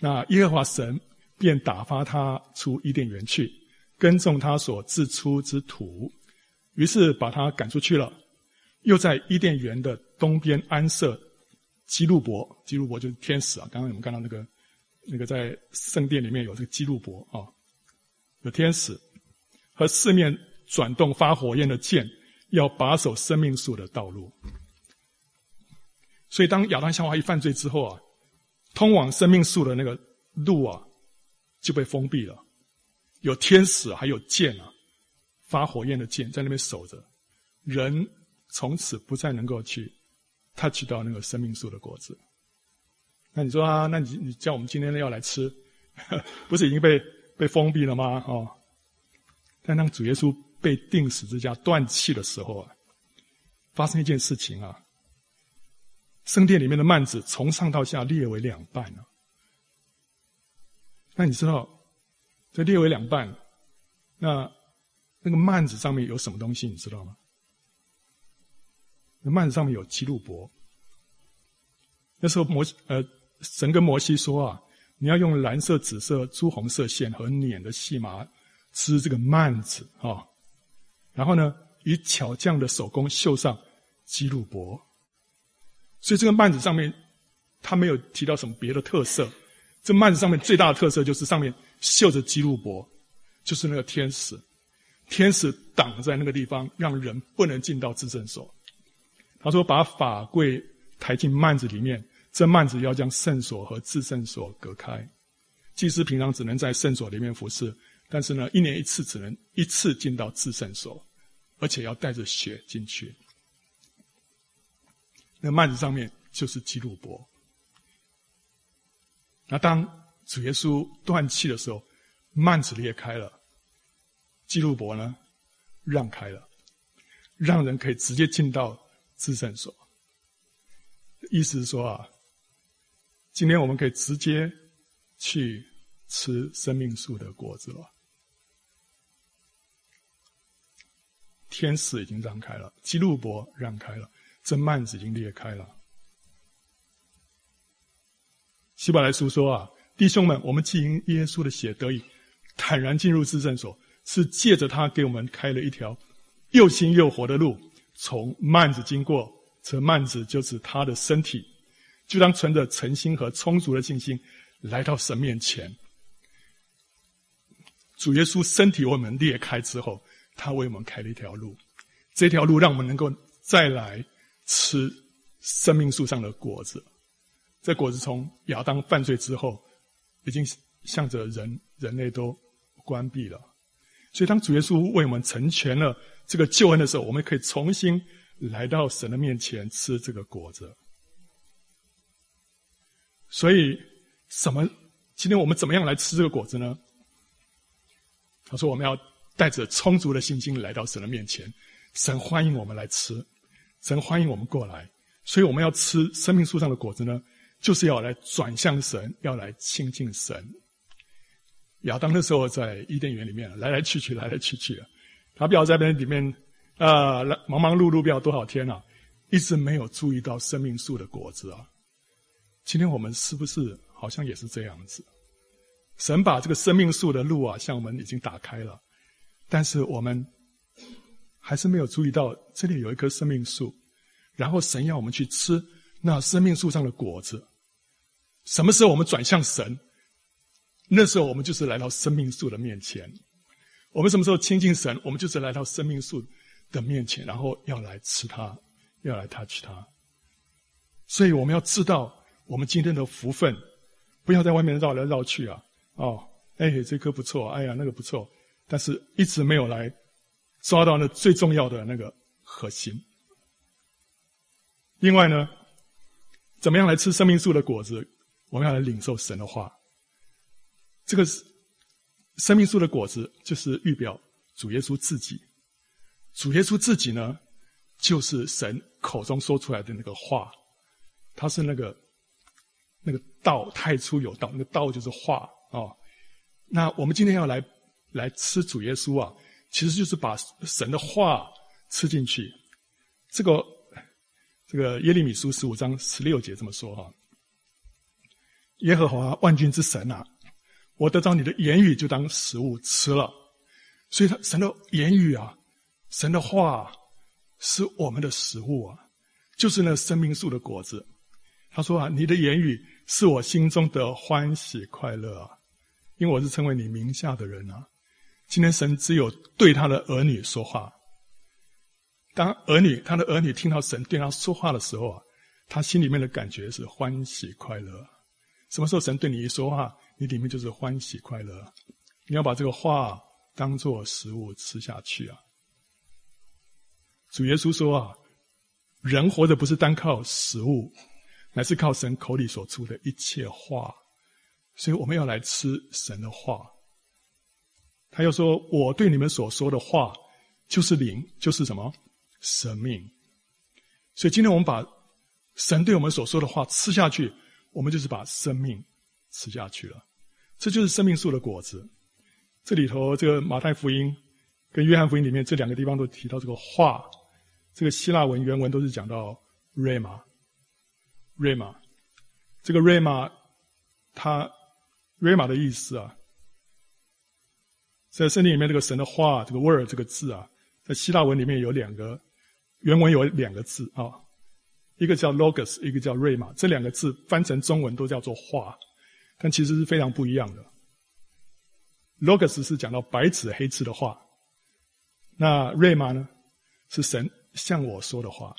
那耶和华神便打发他出伊甸园去，耕种他所自出之土，于是把他赶出去了。又在伊甸园的东边安设基路伯，基路伯就是天使啊。刚刚我们看到那个那个在圣殿里面有这个基路伯啊，有天使和四面转动发火焰的剑，要把守生命树的道路。所以当亚当夏娃一犯罪之后啊，通往生命树的那个路啊就被封闭了，有天使还有剑啊，发火焰的剑在那边守着人。从此不再能够去 touch 到那个生命树的果子。那你说啊，那你你叫我们今天要来吃，不是已经被被封闭了吗？哦，但当主耶稣被钉十字架断气的时候啊，发生一件事情啊，圣殿里面的幔子从上到下裂为两半了。那你知道这裂为两半，那那个幔子上面有什么东西？你知道吗？那幔子上面有基路伯。那时候摩呃神跟摩西说啊，你要用蓝色、紫色、朱红色线和捻的细麻织这个幔子啊，然后呢，以巧匠的手工绣上基路伯。所以这个幔子上面，他没有提到什么别的特色。这幔子上面最大的特色就是上面绣着基路伯，就是那个天使，天使挡在那个地方，让人不能进到至圣所。他说：“把法柜抬进幔子里面，这幔子要将圣所和至圣所隔开。祭司平常只能在圣所里面服侍，但是呢，一年一次只能一次进到至圣所，而且要带着血进去。那幔子上面就是基路伯。那当主耶稣断气的时候，幔子裂开了，基路伯呢让开了，让人可以直接进到。”至圣所，意思是说啊，今天我们可以直接去吃生命树的果子了。天使已经让开了，基路伯让开了，这幔子已经裂开了。希伯来书说啊，弟兄们，我们既因耶稣的血得以坦然进入至圣所，是借着他给我们开了一条又新又活的路。从幔子经过，这幔子就是他的身体，就当存着诚心和充足的信心来到神面前。主耶稣身体为我们裂开之后，他为我们开了一条路，这条路让我们能够再来吃生命树上的果子。这果子从亚当犯罪之后，已经向着人人类都关闭了。所以，当主耶稣为我们成全了这个救恩的时候，我们可以重新来到神的面前吃这个果子。所以，什么？今天我们怎么样来吃这个果子呢？他说：“我们要带着充足的信心来到神的面前，神欢迎我们来吃，神欢迎我们过来。所以，我们要吃生命树上的果子呢，就是要来转向神，要来亲近神。”亚当那时候在伊甸园里面来来去去，来来去去啊，他不要在那里面，呃、忙忙碌碌，不要多少天啊，一直没有注意到生命树的果子啊。今天我们是不是好像也是这样子？神把这个生命树的路啊，向我们已经打开了，但是我们还是没有注意到这里有一棵生命树，然后神要我们去吃那生命树上的果子。什么时候我们转向神？那时候我们就是来到生命树的面前。我们什么时候亲近神？我们就是来到生命树的面前，然后要来吃它，要来 touch 它。所以我们要知道，我们今天的福分，不要在外面绕来绕去啊！哦，哎，这棵不错，哎呀，那个不错，但是一直没有来抓到那最重要的那个核心。另外呢，怎么样来吃生命树的果子？我们要来领受神的话。这个生命树的果子，就是预表主耶稣自己。主耶稣自己呢，就是神口中说出来的那个话，他是那个那个道太初有道，那个道就是话啊、哦。那我们今天要来来吃主耶稣啊，其实就是把神的话吃进去。这个这个耶利米书十五章十六节这么说哈、耶和华万军之神啊，我得到你的言语就当食物吃了。所以他神的言语啊，神的话是我们的食物啊，就是那生命树的果子。他说啊，你的言语是我心中的欢喜快乐啊，因为我是称为你名下的人啊。今天神只有对他的儿女说话。当儿女他的儿女听到神对他说话的时候啊，他心里面的感觉是欢喜快乐。什么时候神对你一说话，你里面就是欢喜快乐。你要把这个话当做食物吃下去啊。主耶稣说啊，人活着不是单靠食物。乃是靠神口里所出的一切话，所以我们要来吃神的话。他又说：“我对你们所说的话，就是灵，就是什么生命。”所以今天我们把神对我们所说的话吃下去，我们就是把生命吃下去了。这就是生命树的果子。这里头，这个马太福音跟约翰福音里面这两个地方都提到这个话，这个希腊文原文都是讲到 rhema。瑞玛，这个瑞玛，它瑞玛的意思啊，在圣经里面这个神的话，这个 word 这个字啊，在希腊文里面有两个，原文有两个字啊，一个叫 logos，一个叫瑞玛，这两个字翻成中文都叫做话，但其实是非常不一样的。logos 是讲到白纸黑字的话，那瑞玛呢，是神向我说的话。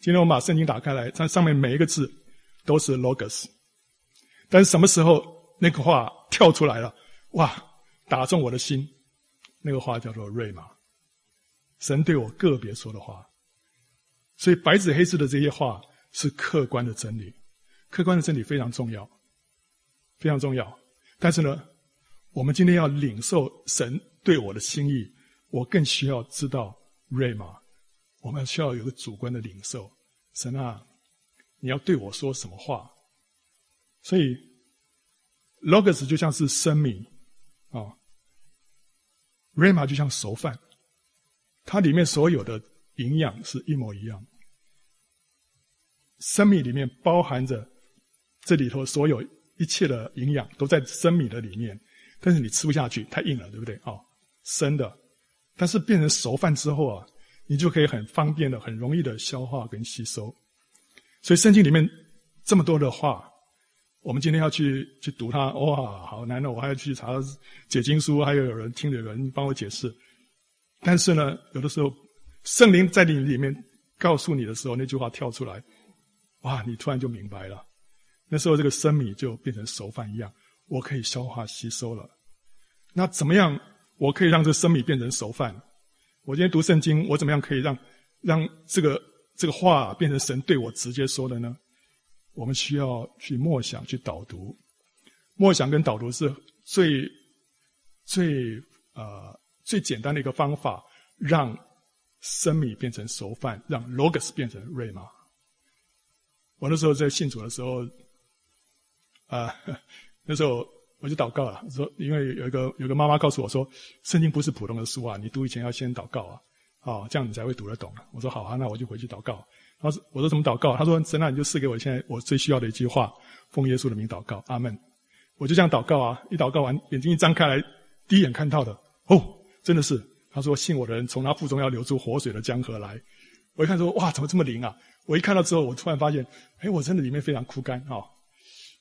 今天我们把圣经打开来，它上面每一个字都是 logos，但是什么时候那个话跳出来了？哇，打中我的心，那个话叫做瑞玛，神对我个别说的话。所以白纸黑字的这些话是客观的真理，客观的真理非常重要，非常重要。但是呢，我们今天要领受神对我的心意，我更需要知道瑞玛。我们需要有个主观的领受，神啊，你要对我说什么话？所以，logos 就像是生命啊，rhema 就像熟饭，它里面所有的营养是一模一样。生命里面包含着这里头所有一切的营养都在生米的里面，但是你吃不下去，太硬了，对不对？啊，生的，但是变成熟饭之后啊。你就可以很方便的、很容易的消化跟吸收。所以圣经里面这么多的话，我们今天要去去读它，哇，好难哦！我还要去查解经书，还有有人听的人帮我解释。但是呢，有的时候圣灵在你里面告诉你的时候，那句话跳出来，哇，你突然就明白了。那时候这个生米就变成熟饭一样，我可以消化吸收了。那怎么样，我可以让这生米变成熟饭？我今天读圣经，我怎么样可以让让这个这个话变成神对我直接说的呢？我们需要去默想、去导读。默想跟导读是最最呃最简单的一个方法，让生米变成熟饭，让 logos 变成瑞玛。我那时候在信主的时候，啊、呃，那时候。我就祷告了，说因为有一个有一个妈妈告诉我说，圣经不是普通的书啊，你读以前要先祷告啊，啊，这样你才会读得懂。我说好啊，那我就回去祷告。他说我说怎么祷告？他说神啊，你就赐给我现在我最需要的一句话，奉耶稣的名祷告，阿门。我就这样祷告啊，一祷告完，眼睛一张开来，第一眼看到的，哦，真的是，他说信我的人从他腹中要流出活水的江河来。我一看说哇，怎么这么灵啊？我一看到之后，我突然发现，哎，我真的里面非常枯干啊，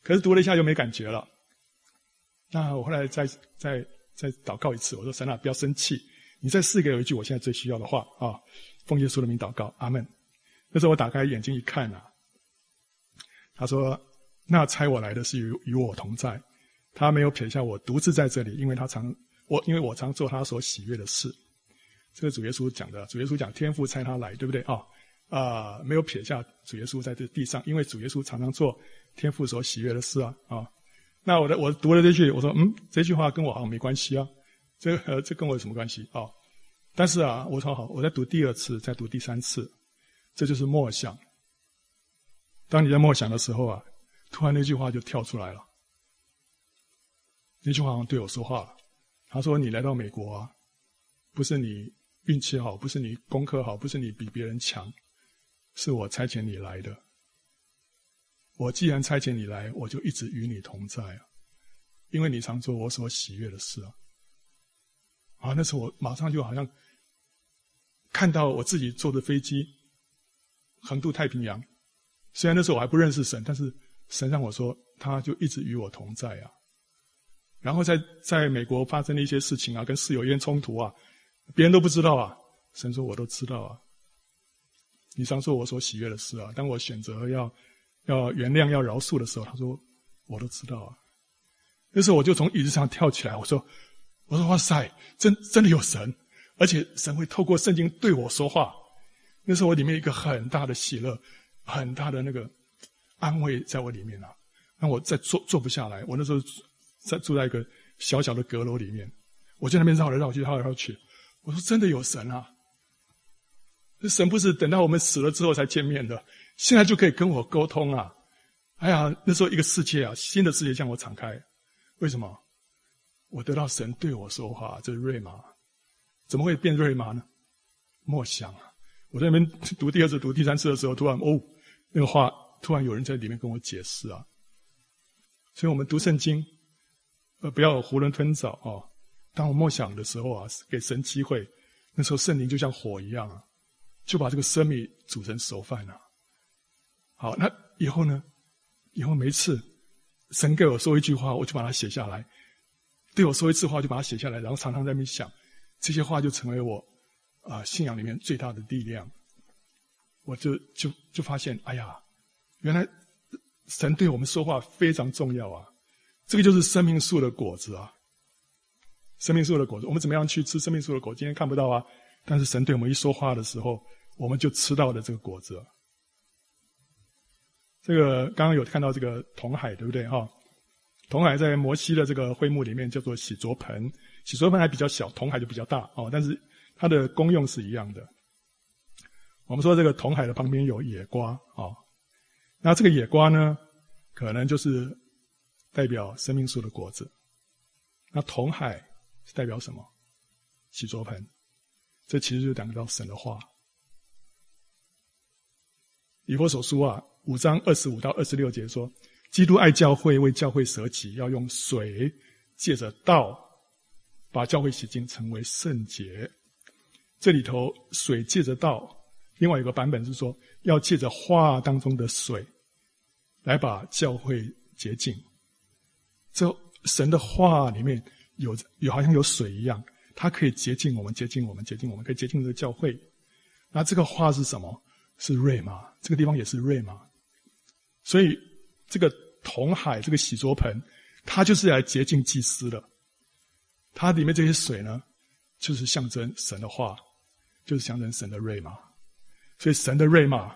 可是读了一下又没感觉了。那我后来再再再祷告一次，我说神啊，不要生气，你再赐给我一句我现在最需要的话啊！奉耶稣的名祷告，阿门。那时候我打开眼睛一看啊，他说：“那差我来的是与与我同在，他没有撇下我独自在这里，因为他常我因为我常做他所喜悦的事。”这个主耶稣讲的，主耶稣讲天父差他来，对不对啊？啊，没有撇下主耶稣在这地上，因为主耶稣常常做天父所喜悦的事啊啊。那我的我读了这句，我说嗯，这句话跟我好像没关系啊，这呃这跟我有什么关系啊、但是啊，我说好，我再读第二次，再读第三次，这就是默想。当你在默想的时候啊，突然那句话就跳出来了。那句话好像对我说话了。他说：“你来到美国啊，不是你运气好，不是你功课好，不是你比别人强，是我差遣你来的。我既然差遣你来，我就一直与你同在啊，因为你常做我所喜悦的事啊。”啊，那时候我马上就好像看到我自己坐的飞机横渡太平洋。虽然那时候我还不认识神，但是神让我说，他就一直与我同在啊。然后在在美国发生的一些事情啊，跟室友间冲突啊，别人都不知道啊，神说我都知道啊。你常做我所喜悦的事啊，当我选择要要原谅、要饶恕的时候，他说我都知道啊。那时候我就从椅子上跳起来，我说我说哇塞，真真的有神，而且神会透过圣经对我说话。那时候我里面一个很大的喜乐，很大的那个安慰在我里面啊，让我再坐坐不下来。我那时候。在住在一个小小的阁楼里面，我在那边绕来绕去，绕来绕去。我说：“真的有神啊！这神不是等到我们死了之后才见面的，现在就可以跟我沟通啊！”哎呀，那时候一个世界啊，新的世界向我敞开。为什么？我得到神对我说话，这是瑞玛。怎么会变瑞玛呢？默想啊！我在那边读第二次、读第三次的时候，突然哦，那个话突然有人在里面跟我解释啊。所以我们读圣经。呃，不要囫囵吞枣啊！当我默想的时候啊，给神机会，那时候圣灵就像火一样啊，就把这个生命煮成熟饭了。好，那以后呢？以后每次神给我说一句话，我就把它写下来；对我说一次话，就把它写下来，然后常常在那边想，这些话就成为我啊、信仰里面最大的力量。我就就就发现，哎呀，原来神对我们说话非常重要啊！这个就是生命树的果子啊！生命树的果子，我们怎么样去吃生命树的果？今天看不到啊，但是神对我们一说话的时候，我们就吃到了这个果子。这个刚刚有看到这个铜海，对不对哈？铜海在摩西的这个会幕里面叫做洗濯盆，洗濯盆还比较小，铜海就比较大哦。但是它的功用是一样的。我们说这个铜海的旁边有野瓜啊，那这个野瓜呢，可能就是。代表生命树的果子，那铜海是代表什么？洗濯盆，这其实就讲到神的话。以弗所书啊，五章二十五到二十六节说，基督爱教会，为教会舍己，要用水借着道把教会洗净，成为圣洁。这里头水借着道，另外有个版本是说，要借着话当中的水来把教会洁净。这神的话里面有有好像有水一样，它可以洁净我们，洁净我们，洁净我们，可以洁净这个教会。那这个话是什么？是瑞玛，这个地方也是瑞玛。所以这个铜海，这个洗濯盆，它就是来洁净祭司的。它里面这些水呢，就是象征神的话，就是象征神的瑞玛。所以神的瑞玛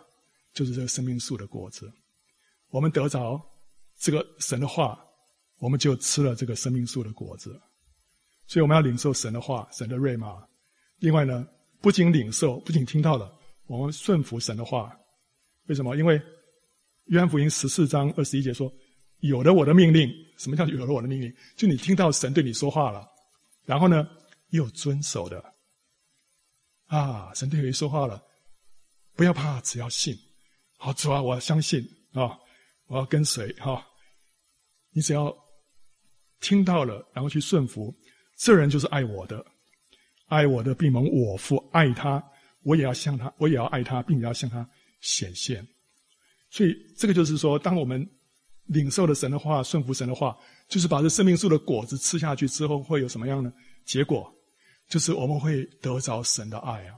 就是这个生命树的果子。我们得着这个神的话。我们就吃了这个生命树的果子，所以我们要领受神的话，神的瑞玛。另外呢，不仅领受，不仅听到了，我们顺服神的话。为什么？因为约翰福音十四章二十一节说：“有了我的命令，什么叫有了我的命令？就你听到神对你说话了，然后呢，又遵守的。啊，神对你说话了，不要怕，只要信。好，主啊，我要相信啊，我要跟随哈。你只要。”听到了，然后去顺服，这人就是爱我的，爱我的必蒙我父爱他，我也要向他，我也要爱他，并且要向他显现。所以这个就是说，当我们领受了神的话，顺服神的话，就是把这生命树的果子吃下去之后，会有什么样呢？结果就是我们会得着神的爱啊。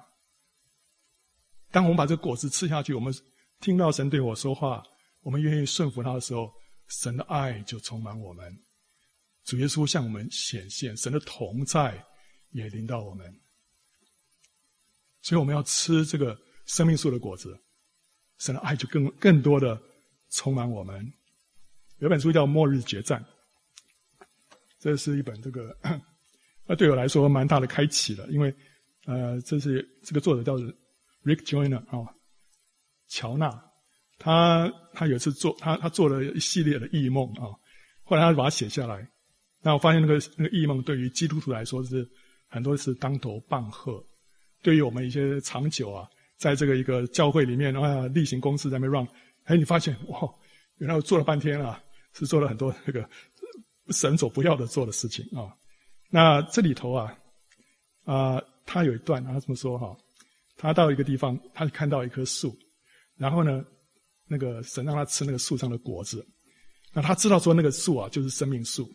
当我们把这果子吃下去，我们听到神对我说话，我们愿意顺服他的时候，神的爱就充满我们。主耶稣向我们显现，神的同在也临到我们，所以我们要吃这个生命树的果子，神的爱就更更多的充满我们。有本书叫《末日决战》，这是一本这个，那对我来说蛮大的开启了，因为呃，这是这个作者叫 Rick Joyner 啊，乔纳，他他有一次做他他做了一系列的异梦啊，后来他把它写下来。那我发现那个那个异梦对于基督徒来说是很多是当头棒喝，对于我们一些长久啊，在这个一个教会里面啊例行公事在那边 run，哎，你发现哇，原来我做了半天啊，是做了很多那个神所不要的做的事情啊。那这里头啊啊，他有一段他这么说哈，他到一个地方，他看到一棵树，然后呢。那个神让他吃那个树上的果子，那他知道说那个树啊就是生命树，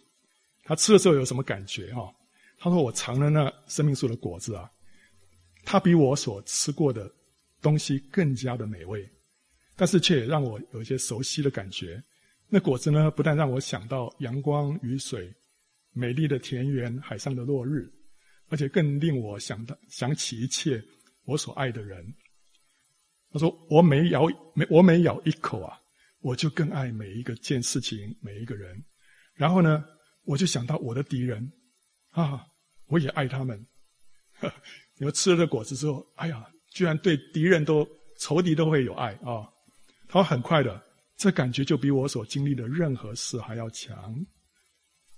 他吃的时候有什么感觉哈？他说，我尝了那生命树的果子啊，它比我所吃过的东西更加的美味，但是却也让我有一些熟悉的感觉。那果子呢，不但让我想到阳光、雨水、美丽的田园、海上的落日，而且更令我想到想起一切我所爱的人。他说：“我每咬每我每咬一口啊，我就更爱每一个件事情，每一个人。然后呢，我就想到我的敌人啊，我也爱他们。你们吃了这果子之后，哎呀，居然对敌人都仇敌都会有爱啊！他很快的，这感觉就比我所经历的任何事还要强。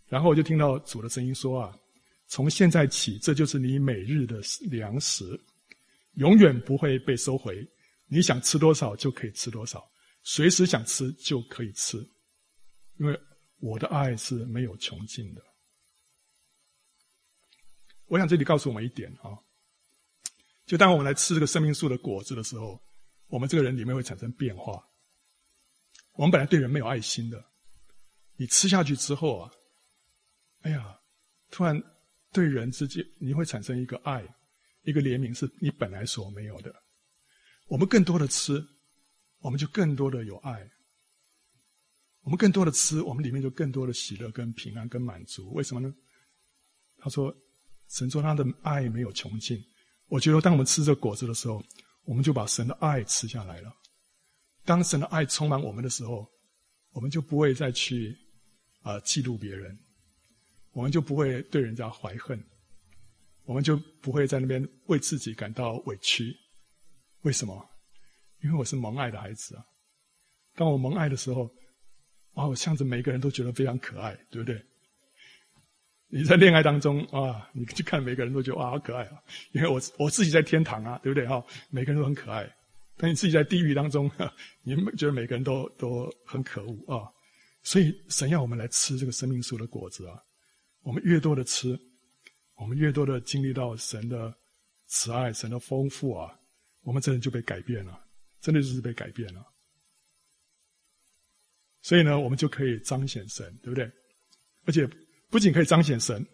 然后我就听到主的声音说啊，从现在起，这就是你每日的粮食，永远不会被收回。”你想吃多少就可以吃多少，随时想吃就可以吃，因为我的爱是没有穷尽的。我想这里告诉我们一点啊，就当我们来吃这个生命树的果子的时候，我们这个人里面会产生变化。我们本来对人没有爱心的，你吃下去之后啊，哎呀，突然对人之间你会产生一个爱，一个怜悯，是你本来所没有的。我们更多的吃，我们就更多的有爱。我们更多的吃，我们里面就更多的喜乐、跟平安、跟满足。为什么呢？他说：“神说他的爱没有穷尽。”我觉得，当我们吃这果子的时候，我们就把神的爱吃下来了。当神的爱充满我们的时候，我们就不会再去啊、嫉妒别人，我们就不会对人家怀恨，我们就不会在那边为自己感到委屈。为什么？因为我是蒙爱的孩子啊！当我蒙爱的时候，啊，我向着每个人都觉得非常可爱，对不对？你在恋爱当中啊，你去看每个人都觉得哇，好可爱啊！因为我我自己在天堂啊，对不对？哈，每个人都很可爱。但你自己在地狱当中，你觉得每个人都都很可恶啊！所以神要我们来吃这个生命树的果子啊！我们越多的吃，我们越多的经历到神的慈爱、神的丰富啊！我们真的就被改变了，真的就是被改变了。所以呢，我们就可以彰显神，对不对？而且不仅可以彰显神，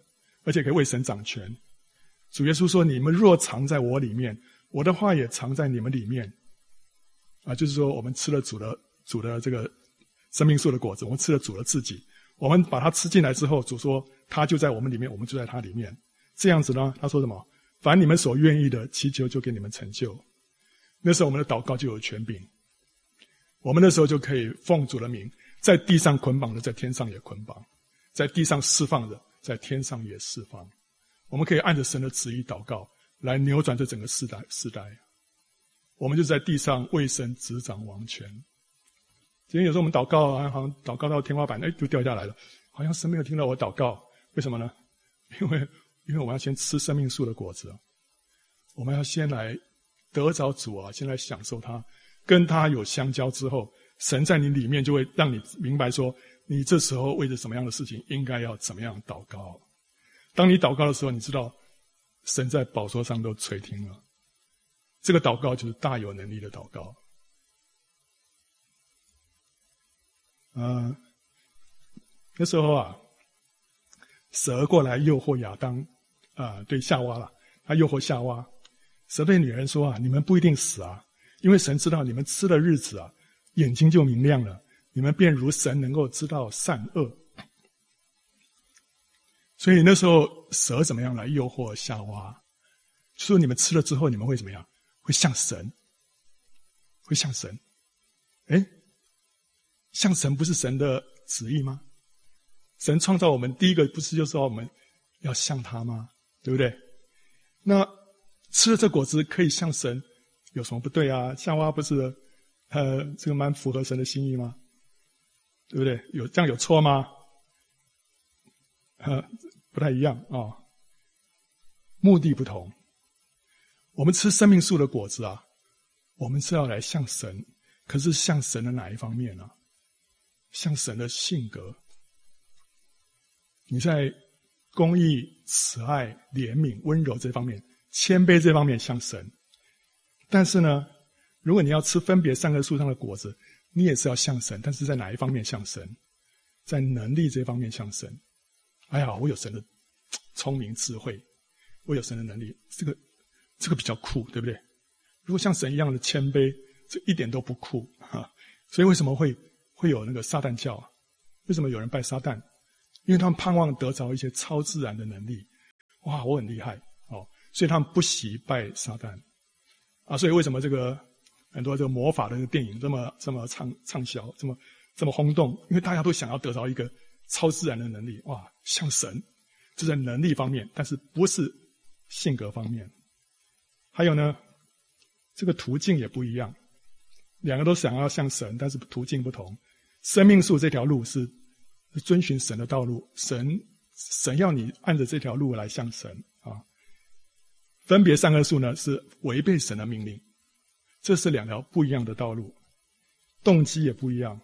而且可以为神掌权。主耶稣说：“你们若藏在我里面，我的话也藏在你们里面。”啊，就是说，我们吃了主的主的这个生命树的果子，我们吃了主的自己。我们把它吃进来之后，主说他就在我们里面，我们就在他里面。这样子呢，他说什么？凡你们所愿意的，祈求就给你们成就。那时候我们的祷告就有权柄，我们那时候就可以奉主的名，在地上捆绑的，在天上也捆绑；在地上释放的，在天上也释放。我们可以按着神的旨意祷告，来扭转这整个世代。世代，我们就在地上为神执掌王权。今天有时候我们祷告啊，好像祷告到天花板，哎，就掉下来了，好像神没有听到我祷告。为什么呢？因为因为我们要先吃生命树的果子，我们要先来。得着主啊，先来享受他，跟他有相交之后，神在你里面就会让你明白说，你这时候为着什么样的事情应该要怎么样祷告。当你祷告的时候，你知道神在宝座上都垂听了。这个祷告就是大有能力的祷告。嗯、那时候啊，蛇过来诱惑亚当，啊、对夏娃了，他诱惑夏娃。蛇对女人说：“啊，你们不一定死啊，因为神知道你们吃的日子啊，眼睛就明亮了，你们便如神能够知道善恶。所以那时候蛇怎么样来诱惑夏娃？说你们吃了之后，你们会怎么样？会像神？会像神？哎，像神不是神的旨意吗？神创造我们第一个不是就说我们要像他吗？对不对？那。”吃了这果子可以像神，有什么不对啊？夏娃不是呃，这个蛮符合神的心意吗？对不对？有这样有错吗？呃，不太一样啊、哦，目的不同。我们吃生命树的果子啊，我们是要来向神，可是向神的哪一方面呢、啊？向神的性格。你在公益、慈爱、怜悯、温柔这方面，谦卑这方面向神。但是呢，如果你要吃分别善恶树上的果子，你也是要向神，但是在哪一方面向神？在能力这方面向神。哎呀，我有神的聪明智慧，我有神的能力，这个这个比较酷，对不对？如果像神一样的谦卑，这一点都不酷哈。所以为什么会会有那个撒旦教？为什么有人拜撒旦？因为他们盼望得着一些超自然的能力。哇，我很厉害哦，所以他们不惜拜撒旦。啊，所以为什么这个很多这个魔法的电影这么这么畅畅销，这么这么轰动？因为大家都想要得到一个超自然的能力，哇，像神，就在能力方面，但是不是性格方面。还有呢，这个途径也不一样，两个都想要像神，但是途径不同。生命树这条路是遵循神的道路，神神要你按着这条路来向神啊。分别善恶树呢，是违背神的命令，这是两条不一样的道路，动机也不一样。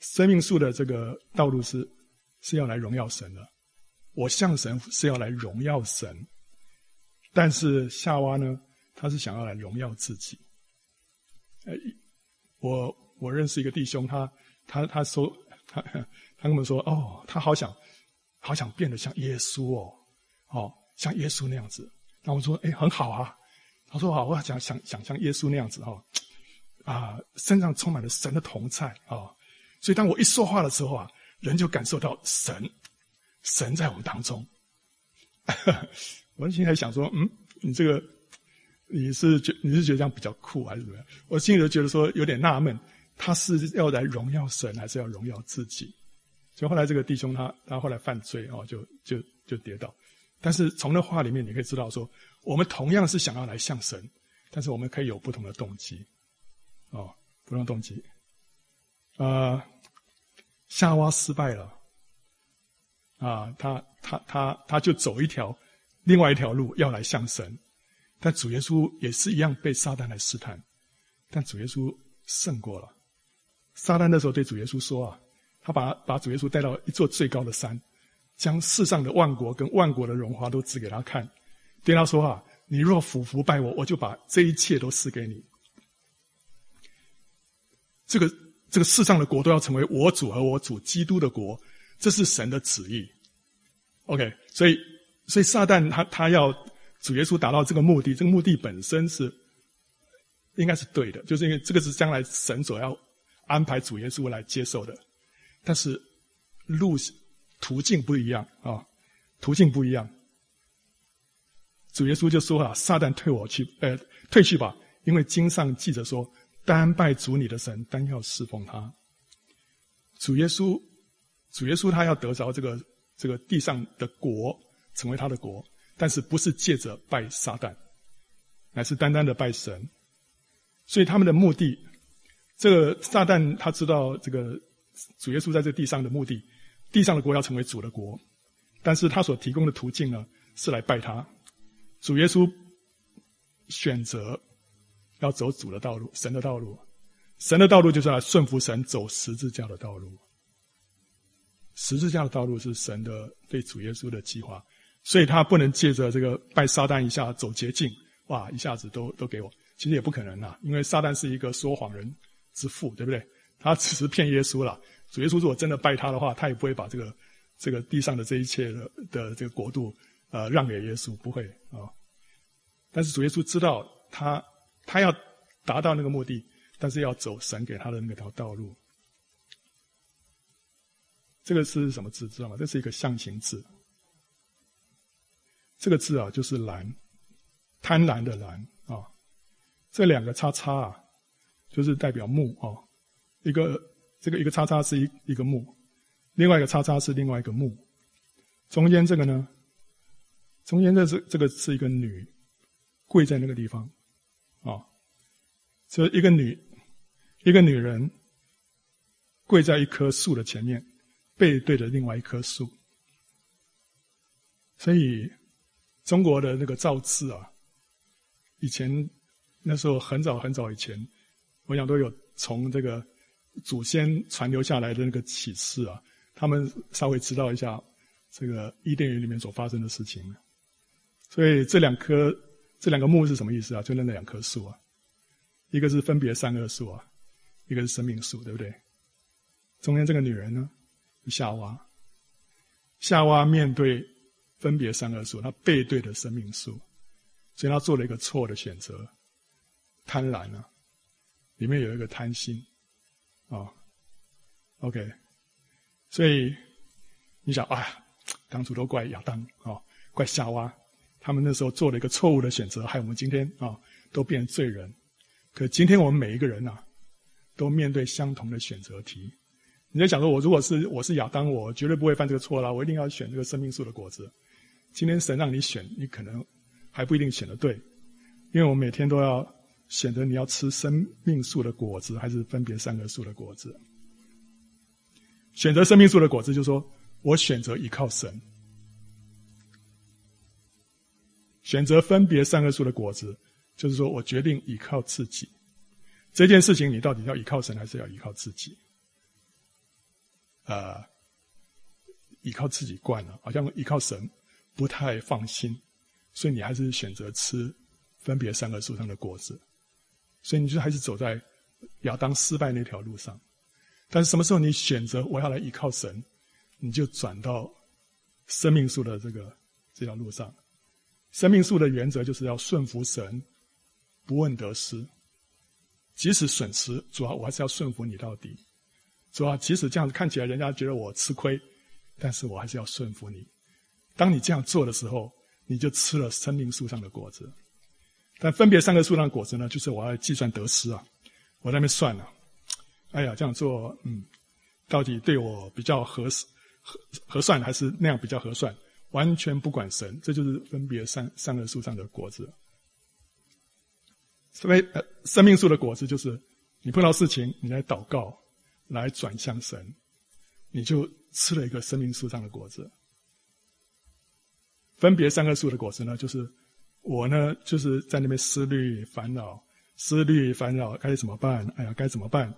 生命树的这个道路是是要来荣耀神的，我向神是要来荣耀神，但是夏娃呢，他是想要来荣耀自己。哎，我我认识一个弟兄，他他他说他他跟我们说，哦，他好想好想变得像耶稣哦，哦，像耶稣那样子。那我说，哎，很好啊。他说，好，我要想想想像耶稣那样子哈，啊，身上充满了神的同在啊。所以当我一说话的时候啊，人就感受到神，神在我们当中。我现在想说，嗯，你这个你是觉你是觉得这样比较酷还是怎么样？我心里就觉得说有点纳闷，他是要来荣耀神，还是要荣耀自己？所以后来这个弟兄他他后来犯罪哦，就就就跌倒。但是从那话里面，你可以知道说，我们同样是想要来向神，但是我们可以有不同的动机，哦，不同动机。呃，夏娃失败了，啊，他他他他就走一条另外一条路要来向神，但主耶稣也是一样被撒旦来试探，但主耶稣胜过了。撒旦那时候对主耶稣说啊，他把把主耶稣带到一座最高的山。将世上的万国跟万国的荣华都指给他看，对他说：“啊，你若俯伏拜我，我就把这一切都赐给你。这个这个世上的国都要成为我主和我主基督的国，这是神的旨意。OK，所以所以撒旦他他要主耶稣达到这个目的，这个目的本身是应该是对的，就是因为这个是将来神所要安排主耶稣来接受的，但是路。”途径不一样啊、途径不一样。主耶稣就说啊：“撒旦退我去，呃，退去吧，因为经上记着说，单拜主你的神，单要侍奉他。”主耶稣，主耶稣他要得着这个这个地上的国，成为他的国，但是不是借着拜撒旦，乃是单单的拜神。所以他们的目的，这个撒旦他知道这个主耶稣在这地上的目的。地上的国要成为主的国，但是他所提供的途径呢，是来拜他。主耶稣选择要走主的道路，神的道路。神的道路就是来顺服神，走十字架的道路。十字架的道路是神的对主耶稣的计划，所以他不能借着这个拜撒旦一下走捷径，哇，一下子都都给我。其实也不可能啊，因为撒旦是一个说谎人之父，对不对？他只是骗耶稣了。主耶稣如果真的拜他的话，他也不会把这个这个地上的这一切的的这个国度呃让给耶稣，不会啊、但是主耶稣知道他他要达到那个目的，但是要走神给他的那条道路。这个是什么字？知道吗？这是一个象形字。这个字啊，就是婪，贪婪的婪啊。这两个叉叉啊，就是代表木啊、一个。这个一个叉叉是一一个木，另外一个叉叉是另外一个木，中间这个呢，中间这是这个是一个女，跪在那个地方，啊、这一个女一个女人跪在一棵树的前面，背对着另外一棵树。所以，中国的那个造字啊，以前那时候很早很早以前，我想都有从这个祖先传留下来的那个启示啊，他们稍微知道一下这个伊甸园里面所发生的事情。所以这两棵这两个木是什么意思啊？就那两棵树啊，一个是分别善恶树啊，一个是生命树，对不对？中间这个女人呢，夏娃，夏娃面对。分别善恶树，她背对着生命树，所以她做了一个错的选择，贪婪啊，里面有一个贪心，啊、哦，OK，所以你想，啊，当初都怪亚当啊、哦，怪夏娃，他们那时候做了一个错误的选择，害我们今天啊、都变罪人。可今天我们每一个人呐、都面对相同的选择题。你在想说，我如果是我是亚当，我绝对不会犯这个错啦，我一定要选这个生命树的果子。今天神让你选，你可能还不一定选得对，因为我们每天都要选择你要吃生命树的果子，还是分别三个树的果子。选择生命树的果子，就是说我选择依靠神；选择分别善恶树的果子，就是说我决定依靠自己。这件事情，你到底要依靠神，还是要依靠自己？啊、依靠自己惯了，好像依靠神。不太放心，所以你还是选择吃分别三个树上的果子，所以你就还是走在亚当失败那条路上。但是什么时候你选择我要来依靠神，你就转到生命树的这个这条路上。生命树的原则就是要顺服神，不问得失，即使损失，主要我还是要顺服你到底。主要即使这样子看起来人家觉得我吃亏，但是我还是要顺服你。当你这样做的时候，你就吃了生命树上的果子。但分别善恶树上的果子呢，就是我要计算得失啊，我在那边算了。哎呀，这样做，嗯，到底对我比较合适、合合算，还是那样比较合算？完全不管神，这就是分别三三个树上的果子。所以，呃，生命树的果子就是你碰到事情，你来祷告，来转向神，你就吃了一个生命树上的果子。分别三个树的果子呢，就是我呢，就是在那边思虑烦恼，思虑烦恼该怎么办？哎呀，该怎么办？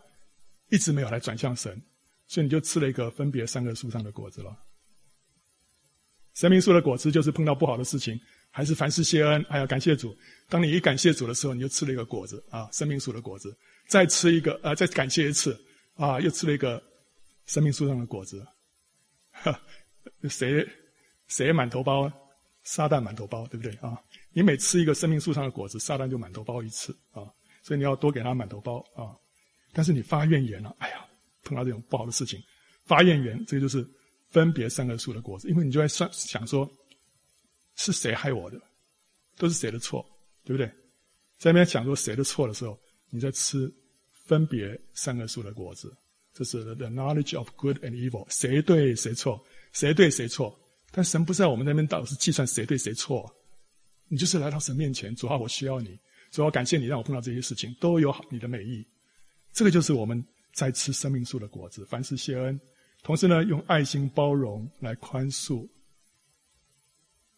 一直没有来转向神，所以你就吃了一个分别三个树上的果子了。生命树的果子就是碰到不好的事情，还是凡事谢恩，哎呀，感谢主。当你一感谢主的时候，你就吃了一个果子啊，生命树的果子。再吃一个啊，再感谢一次啊，又吃了一个生命树上的果子。哈，谁谁满头包？撒旦满头包，对不对啊？你每吃一个生命树上的果子，撒旦就满头包一次啊！所以你要多给他满头包啊！但是你发怨言了，哎呀，碰到这种不好的事情，发怨言，这个就是分别三个树的果子，因为你就在算想说，是谁害我的，都是谁的错，对不对？在那边想说谁的错的时候，你在吃分别三个树的果子，这是 the knowledge of good and evil，谁对谁错，谁对谁错。但神不在我们那边，到底是计算谁对谁错？你就是来到神面前，主啊，我需要你，主啊，感谢你让我碰到这些事情，都有好你的美意。这个就是我们在吃生命树的果子，凡事谢恩，同时呢，用爱心包容来宽恕，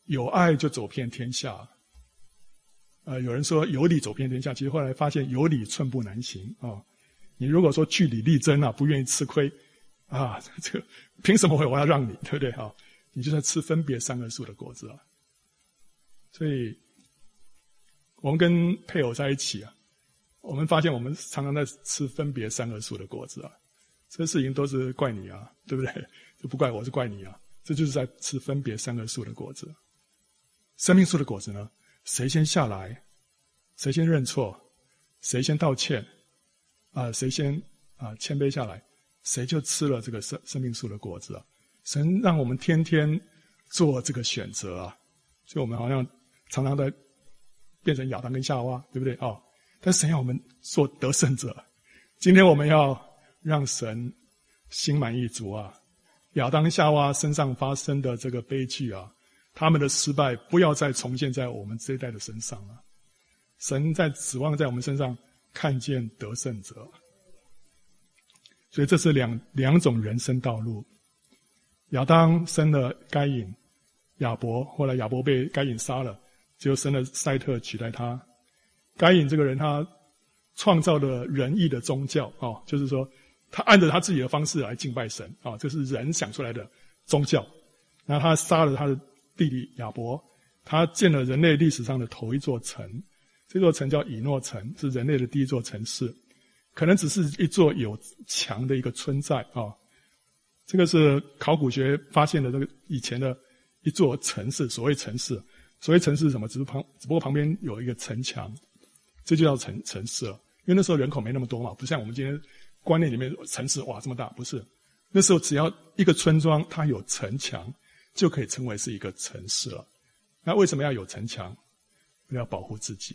有爱就走遍天下。呃，有人说有理走遍天下，其实后来发现有理寸步难行啊。你如果说据理力争啊，不愿意吃亏啊，这个凭什么会我要让你，对不对啊？你就在吃分别三恶树的果子啊！所以，我们跟配偶在一起啊，我们发现我们常常在吃分别三恶树的果子啊。这事情都是怪你啊，对不对？就不怪我，是怪你啊！这就是在吃分别三个树的果子。生命树的果子呢？谁先下来，谁先认错，谁先道歉，啊，谁先啊谦卑下来，谁就吃了这个生生命树的果子啊！神让我们天天做这个选择啊，所以我们好像常常在变成亚当跟夏娃，对不对啊？但神要我们做得胜者。今天我们要让神心满意足啊！亚当夏娃身上发生的这个悲剧啊，他们的失败不要再重现在我们这一代的身上了。神在指望在我们身上看见得胜者。所以这是两两种人生道路。亚当生了该隐、亚伯，后来亚伯被该隐杀了，就生了赛特取代他。该隐这个人，他创造了仁义的宗教啊，就是说他按着他自己的方式来敬拜神啊，这是人想出来的宗教。然后他杀了他的弟弟亚伯，他建了人类历史上的头一座城，这座城叫以诺城，是人类的第一座城市，可能只是一座有墙的一个村寨啊。这个是考古学发现的这个以前的一座城市，所谓城市，所谓城市是什么？只是旁，只不过旁边有一个城墙，这就叫城城市了。因为那时候人口没那么多嘛，不像我们今天观念里面城市哇这么大，不是。那时候只要一个村庄它有城墙，就可以称为是一个城市了。那为什么要有城墙？要保护自己。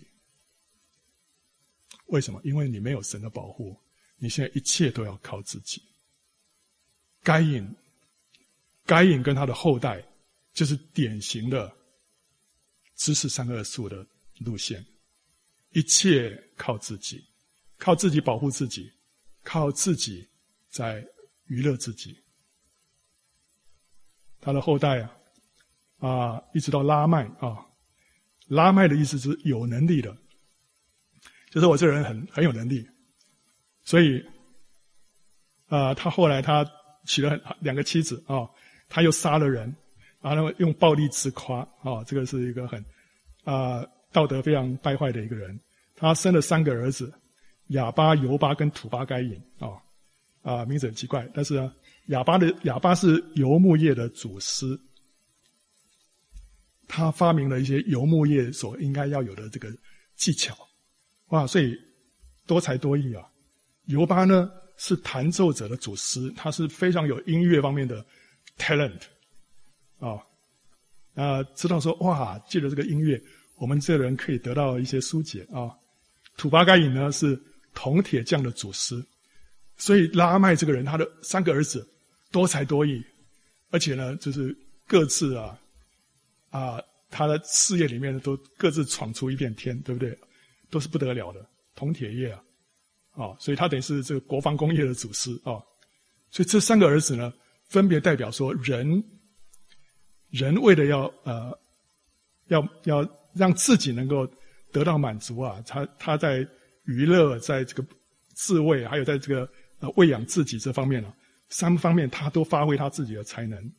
为什么？因为你没有神的保护，你现在一切都要靠自己。该隐，该隐跟他的后代，就是典型的知识善恶树的路线，一切靠自己，靠自己保护自己，靠自己在娱乐自己。他的后代啊，啊，一直到拉麦啊，拉麦的意思是有能力的，就是我这人很很有能力，所以啊，他后来他。娶了两个妻子啊、他又杀了人，然后用暴力自夸啊、这个是一个很啊、道德非常败坏的一个人。他生了三个儿子：哑巴、尤巴跟土巴该隐啊啊，名字很奇怪。但是呢，哑巴的哑巴是游牧业的祖师，他发明了一些游牧业所应该要有的这个技巧，哇，所以多才多艺啊。尤巴呢？是弹奏者的祖师，他是非常有音乐方面的 talent 啊，啊，知道说哇，借着这个音乐，我们这人可以得到一些疏解啊。土巴该隐呢是铜铁匠的祖师，所以拉麦这个人，他的三个儿子多才多艺，而且呢，就是各自啊啊，他的事业里面都各自闯出一片天，对不对？都是不得了的铜铁业啊。啊、所以他等于是这个国防工业的祖师啊、所以这三个儿子呢，分别代表说人，人为了要呃，要要让自己能够得到满足啊，他他在娱乐，在这个自慰，还有在这个呃喂养自己这方面啊，三方面他都发挥他自己的才能，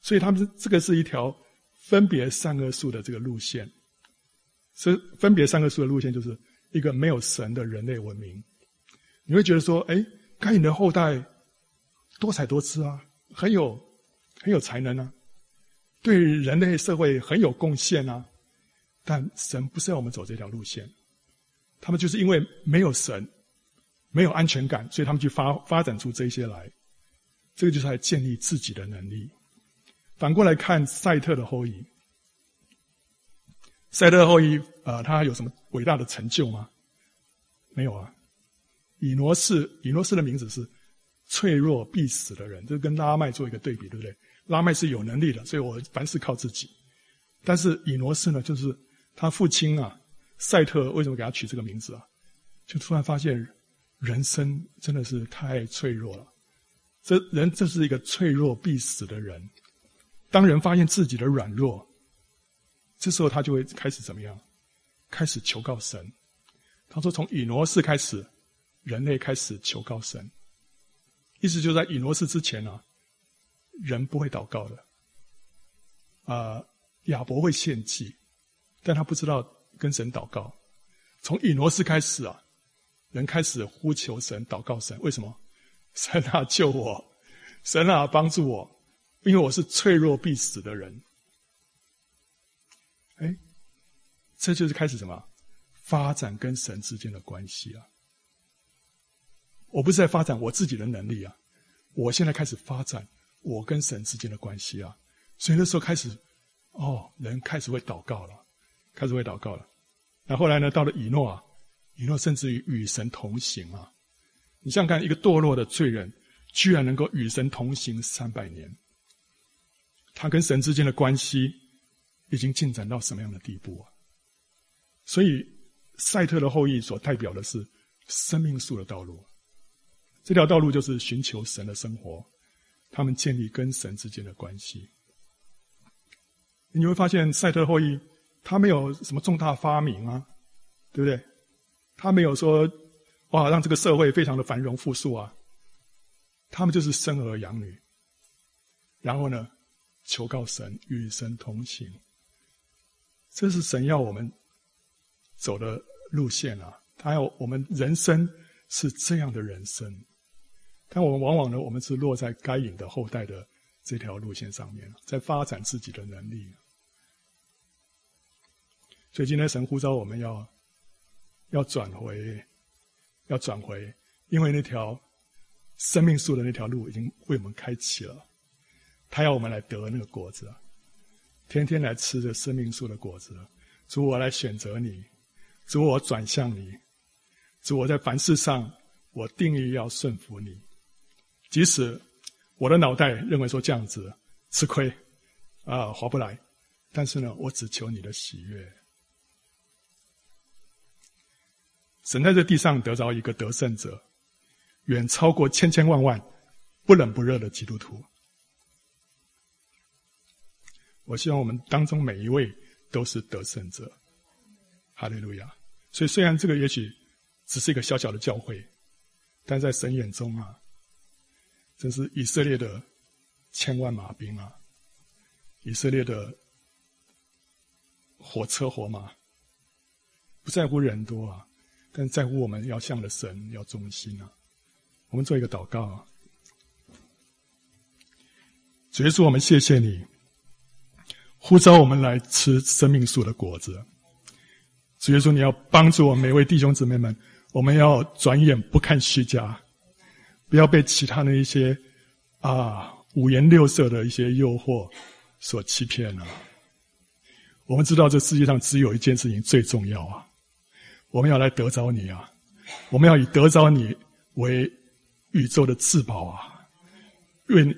所以他们这个是一条分别善恶树的这个路线，所以分别善恶树的路线就是一个没有神的人类文明。你会觉得说，哎，该隐的后代多彩多姿啊，很有很有才能啊，对人类社会很有贡献啊。但神不是要我们走这条路线，他们就是因为没有神，没有安全感，所以他们去发发展出这些来。这个就是来建立自己的能力。反过来看赛特的后裔，赛特后裔啊，呃，他有什么伟大的成就吗？没有啊。以挪士，以挪士的名字是脆弱必死的人，这跟拉麦做一个对比，对不对？拉麦是有能力的，所以我凡事靠自己。但是以挪士呢，就是他父亲啊，赛特为什么给他取这个名字啊？就突然发现人生真的是太脆弱了。这人这是一个脆弱必死的人。当人发现自己的软弱，这时候他就会开始怎么样？开始求告神。他说：“从以挪士开始。”人类开始求告神，意思就在以挪士之前啊，人不会祷告的。啊，亚伯会献祭，但他不知道跟神祷告。从以挪斯开始啊，人开始呼求神、祷告神。为什么？神啊，救我！神啊，帮助我！因为我是脆弱必死的人。哎，这就是开始什么？发展跟神之间的关系啊。我不是在发展我自己的能力啊，我现在开始发展我跟神之间的关系啊，所以那时候开始，哦，人开始会祷告了，开始会祷告了。那后来呢，到了以诺啊，以诺甚至于与神同行啊。你想想看，一个堕落的罪人，居然能够与神同行三百年，他跟神之间的关系已经进展到什么样的地步啊？所以，赛特的后裔所代表的是生命树的道路。这条道路就是寻求神的生活，他们建立跟神之间的关系。你会发现，赛特后裔他没有什么重大发明啊，对不对？他没有说哇，让这个社会非常的繁荣富庶啊。他们就是生儿养女，然后呢，求告神，与神同行。这是神要我们走的路线啊！他要我们人生是这样的人生，但我们往往呢，我们是落在该隐的后代的这条路线上面，在发展自己的能力。所以今天神呼召我们要要转回，要转回，因为那条生命树的那条路已经为我们开启了，他要我们来得那个果子，天天来吃着生命树的果子。主，我来选择你，主，我转向你，主，我在凡事上我定义要顺服你，即使我的脑袋认为说这样子吃亏啊划不来，但是呢，我只求你的喜悦。神在这地上得着一个得胜者，远超过千千万万不冷不热的基督徒。我希望我们当中每一位都是得胜者，哈利路亚！所以虽然这个也许只是一个小小的教会，但在神眼中啊，真是以色列的千万马兵啊，以色列的火车火马，不在乎人多啊。但在乎我们要向着神要忠心啊！我们做一个祷告啊！主耶稣，我们谢谢你呼召我们来吃生命树的果子。主耶稣，你要帮助我们每位弟兄姊妹们，我们要转眼不看虚假，不要被其他的一些啊五颜六色的一些诱惑所欺骗了。我们知道这世界上只有一件事情最重要啊！我们要来得着你啊！我们要以得着你为宇宙的至宝啊！为你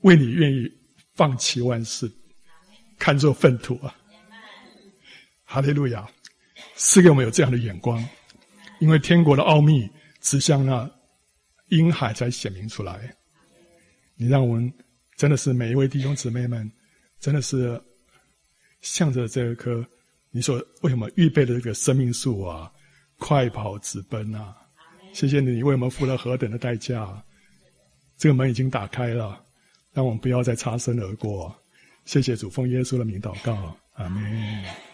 为你愿意放弃万事，看作粪土啊！哈利路亚！赐给我们有这样的眼光，因为天国的奥秘指向那婴孩才显明出来。你让我们真的是每一位弟兄姊妹们，真的是向着这颗。你说为什么预备的这个生命树啊，快跑直奔啊！谢谢你，你为我们付了何等的代价！这个门已经打开了，让我们不要再擦身而过。谢谢主，奉耶稣的名祷告，阿门。